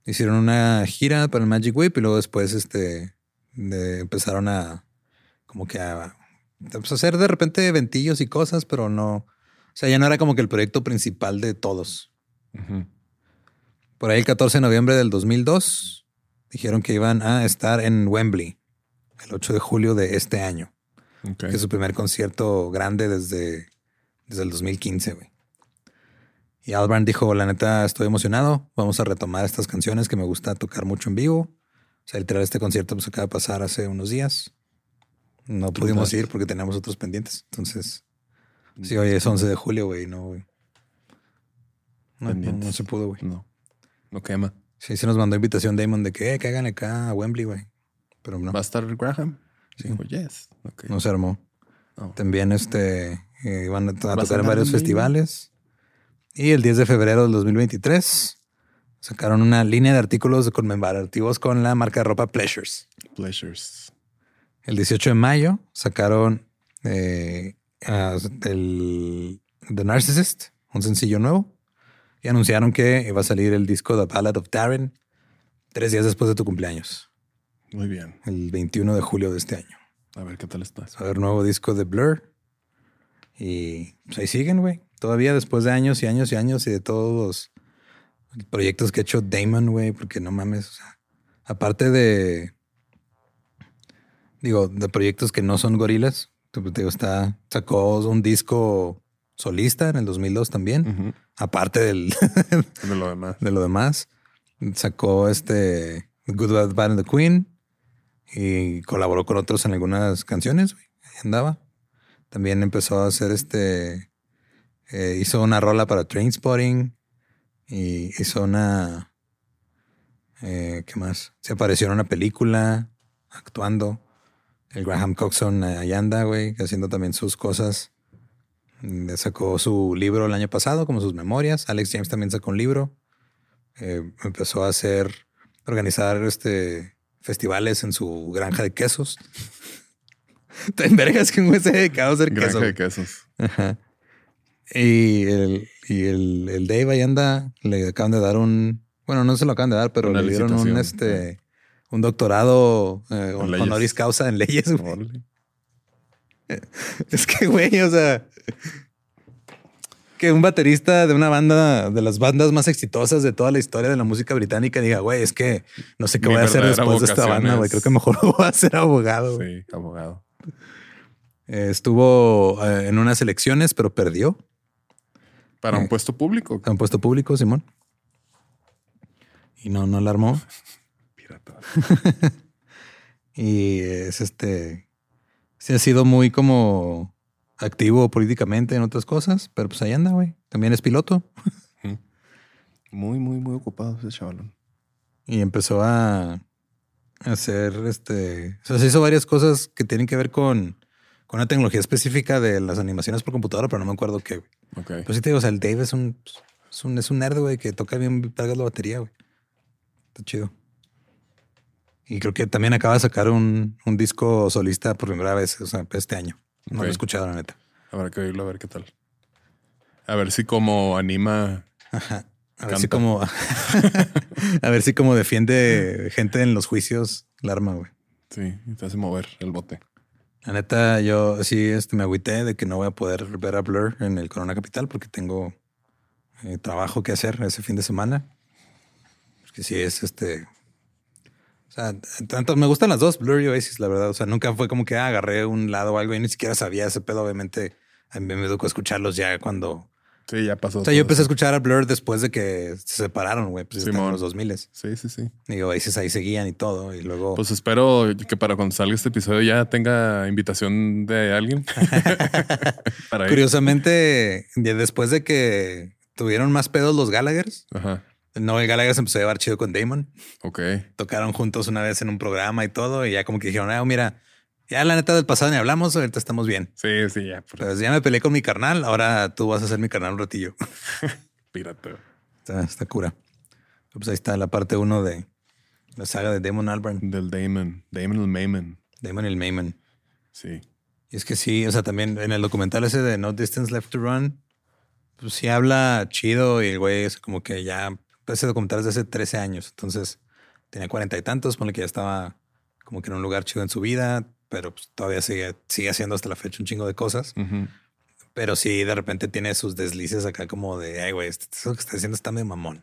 Hicieron una gira para el Magic Whip y luego después este, empezaron a como que a, pues, hacer de repente ventillos y cosas, pero no, o sea, ya no era como que el proyecto principal de todos. Por ahí el 14 de noviembre del 2002 dijeron que iban a estar en Wembley el 8 de julio de este año. Que es su primer concierto grande desde, desde el 2015, güey. Y Albarn dijo, la neta, estoy emocionado. Vamos a retomar estas canciones que me gusta tocar mucho en vivo. O sea, literal, este concierto pues acaba de pasar hace unos días. No pudimos ir porque teníamos otros pendientes. Entonces, sí, hoy es 11 de julio, güey. No, güey. No, se pudo, güey. No. No quema. Sí, se nos mandó invitación Damon de que, eh, que hagan acá a Wembley, güey. Pero no. ¿Va a estar Graham? Sí. yes. No se armó. También este, eh, iban a, tocar en varios festivales. Y el 10 de febrero del 2023 sacaron una línea de artículos conmemorativos con la marca de ropa Pleasures. Pleasures. El 18 de mayo sacaron eh, el The Narcissist, un sencillo nuevo, y anunciaron que iba a salir el disco The Ballad of Darren tres días después de tu cumpleaños. Muy bien. El 21 de julio de este año. A ver qué tal estás. A ver, nuevo disco de Blur. Y pues ahí siguen, güey. Todavía después de años y años y años y de todos los proyectos que ha hecho Damon, güey, porque no mames. O sea, aparte de. Digo, de proyectos que no son gorilas. Digo, está, sacó un disco solista en el 2002 también. Aparte del. [LAUGHS] de lo demás. De lo demás. Sacó este. Good Bad Bad and the Queen y colaboró con otros en algunas canciones. andaba. También empezó a hacer este. Eh, hizo una rola para Trainspotting y hizo una. Eh, ¿Qué más? Se apareció en una película actuando. El Graham Coxon ahí anda, güey, haciendo también sus cosas. Le sacó su libro el año pasado, como sus memorias. Alex James también sacó un libro. Eh, empezó a hacer, organizar este festivales en su granja de quesos. [LAUGHS] Te vergas que un güey se dedicado a hacer granja de quesos. Y el, y el, el Dave ahí anda, le acaban de dar un, bueno, no se lo acaban de dar, pero le dieron un este un doctorado eh, honoris causa en leyes. Es que, güey, o sea, que un baterista de una banda, de las bandas más exitosas de toda la historia de la música británica, diga, güey, es que no sé qué voy a hacer después de esta banda, güey. Creo que mejor [LAUGHS] voy a ser abogado. Sí, abogado. Eh, estuvo eh, en unas elecciones, pero perdió. Para un puesto público. Para un puesto público, Simón. Y no, no la armó. [LAUGHS] Y es este. Sí, ha sido muy como activo políticamente en otras cosas, pero pues ahí anda, güey. También es piloto. Muy, muy, muy ocupado ese chavalón. Y empezó a hacer este. O sea, se hizo varias cosas que tienen que ver con, con una tecnología específica de las animaciones por computadora, pero no me acuerdo qué, güey. Okay. Pero sí te digo, o sea, el Dave es un, es un, es un nerd, güey, que toca bien, cargas la batería, güey. Está chido. Y creo que también acaba de sacar un, un disco solista por primera vez, o sea, este año. No lo he escuchado, la neta. Habrá que oírlo a ver qué tal. A ver si como anima. A ver si como. [LAUGHS] a ver si como defiende gente en los juicios la arma, güey. Sí, te hace mover el bote. La neta, yo sí este, me agüité de que no voy a poder ver a Blur en el Corona Capital porque tengo eh, trabajo que hacer ese fin de semana. Porque sí es este o sea, tanto me gustan las dos, Blur y Oasis, la verdad. O sea, nunca fue como que ah, agarré un lado o algo y ni siquiera sabía ese pedo. Obviamente, a mí me educó escucharlos ya cuando Sí, ya pasó. O sea, yo empecé a escuchar a Blur después de que se separaron, güey. Pues en los 2000. Sí, sí, sí. A veces ahí seguían y todo. Y luego. Pues espero que para cuando salga este episodio ya tenga invitación de alguien. [LAUGHS] [LAUGHS] Curiosamente, después de que tuvieron más pedos los Gallaghers, Ajá. el Gallagher se empezó a llevar chido con Damon. Ok. Tocaron juntos una vez en un programa y todo. Y ya como que dijeron, ah, mira, ya la neta del pasado ni hablamos, ahorita estamos bien. Sí, sí, ya. Pues ya me peleé con mi carnal, ahora tú vas a ser mi carnal un ratillo. [LAUGHS] Pírate. Está, cura. Pues ahí está la parte uno de la saga de Damon Albarn. Del Damon. Damon el Mayman. Damon el Mayman. Sí. Y es que sí, o sea, también en el documental ese de No Distance Left to Run, pues sí habla chido y el güey es como que ya, ese documental es de hace 13 años, entonces tenía cuarenta y tantos, pone que ya estaba como que en un lugar chido en su vida, pero pues, todavía sigue, sigue haciendo hasta la fecha un chingo de cosas. Pero sí, de repente tiene sus deslices acá como de, ay, güey, esto que está haciendo está medio mamón.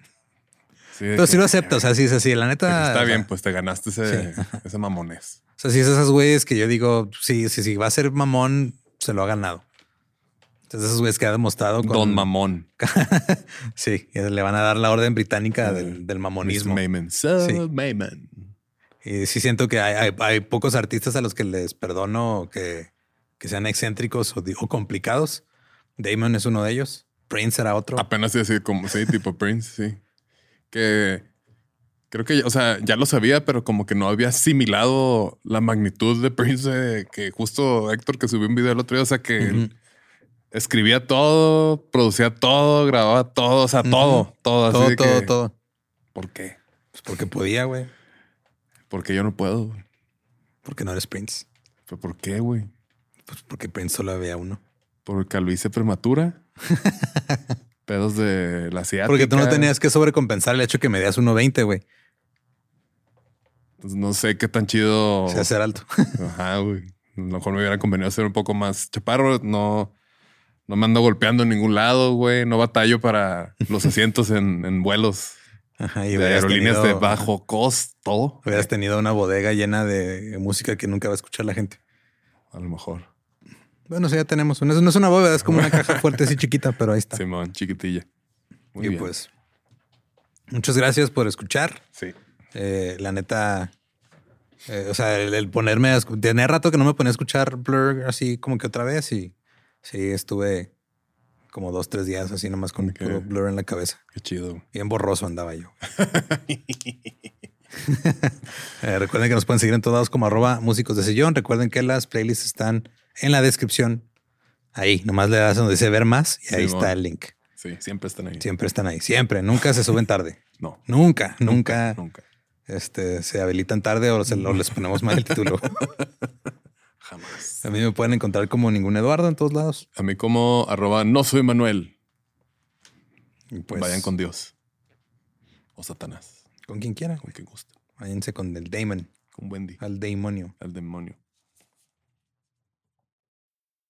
pero sí lo acepto, o sea, sí es así, la neta. Está bien, pues te ganaste ese, ese mamones. O sea, si es esas güeyes que yo digo, sí, sí, sí, va a ser mamón, se lo ha ganado. Entonces, esos güeyes que ha demostrado con... Don Mamón. [LAUGHS] sí, le van a dar la orden británica del, del mamonismo. Mayman. So Mayman. Y sí siento que hay, pocos artistas a los que les perdono que, sean excéntricos o, complicados. Damon es uno de ellos. Prince era otro. Apenas decir como sí, tipo Prince, sí. Que creo que, o sea, ya lo sabía, pero como que no había asimilado la magnitud de Prince, que justo Héctor que subió un video el otro día, o sea, que escribía todo, producía todo, grababa todo, o sea, todo, todo, todo, todo, todo. ¿Por qué? Pues porque podía, güey. Porque yo no puedo, güey. Porque no eres Prince. ¿Pero por qué, güey? Pues porque Prince solo había uno. Porque hice prematura. [LAUGHS] Pedos de la ciática. Porque tú no tenías que sobrecompensar el hecho que me das 1.20, güey. Pues no sé qué tan chido. Sea ser alto. Ajá, güey. A lo mejor me hubiera convenido ser un poco más chaparro. No, no me ando golpeando en ningún lado, güey. No batallo para los asientos en, en vuelos. [LAUGHS] Ajá, y de aerolíneas de bajo costo. Hubieras tenido una bodega llena de música que nunca va a escuchar la gente. A lo mejor. Bueno, sí, ya tenemos. No es una bóveda, es como una caja [LAUGHS] fuerte así chiquita, pero ahí está. Simón, chiquitilla. Muy y pues, muchas gracias por escuchar. Sí. Eh, la neta, eh, o sea, el, ponerme a tenía rato que no me ponía a escuchar Blur así como que otra vez y sí, estuve como dos, tres días así nomás con puro blur en la cabeza. Qué chido. Bien borroso andaba yo. [LAUGHS] [LAUGHS] Eh, recuerden que nos pueden seguir en todos lados como arroba músicos de sillón. Recuerden que las playlists están en la descripción. Ahí, nomás le das donde dice ver más y ahí está el link. Sí, siempre están ahí. Siempre están ahí. Siempre. Nunca se suben tarde. [LAUGHS] no. Nunca, nunca. Nunca. Este, se habilitan tarde o, o les ponemos mal el título. Jamás. A mí me pueden encontrar como ningún Eduardo en todos lados. A mí como arroba no soy Manuel. Pues, Vayan con Dios. O Satanás. Con quien quiera. Con quien guste. Váyanse con el Damon. Con Wendy. Al demonio. Al demonio.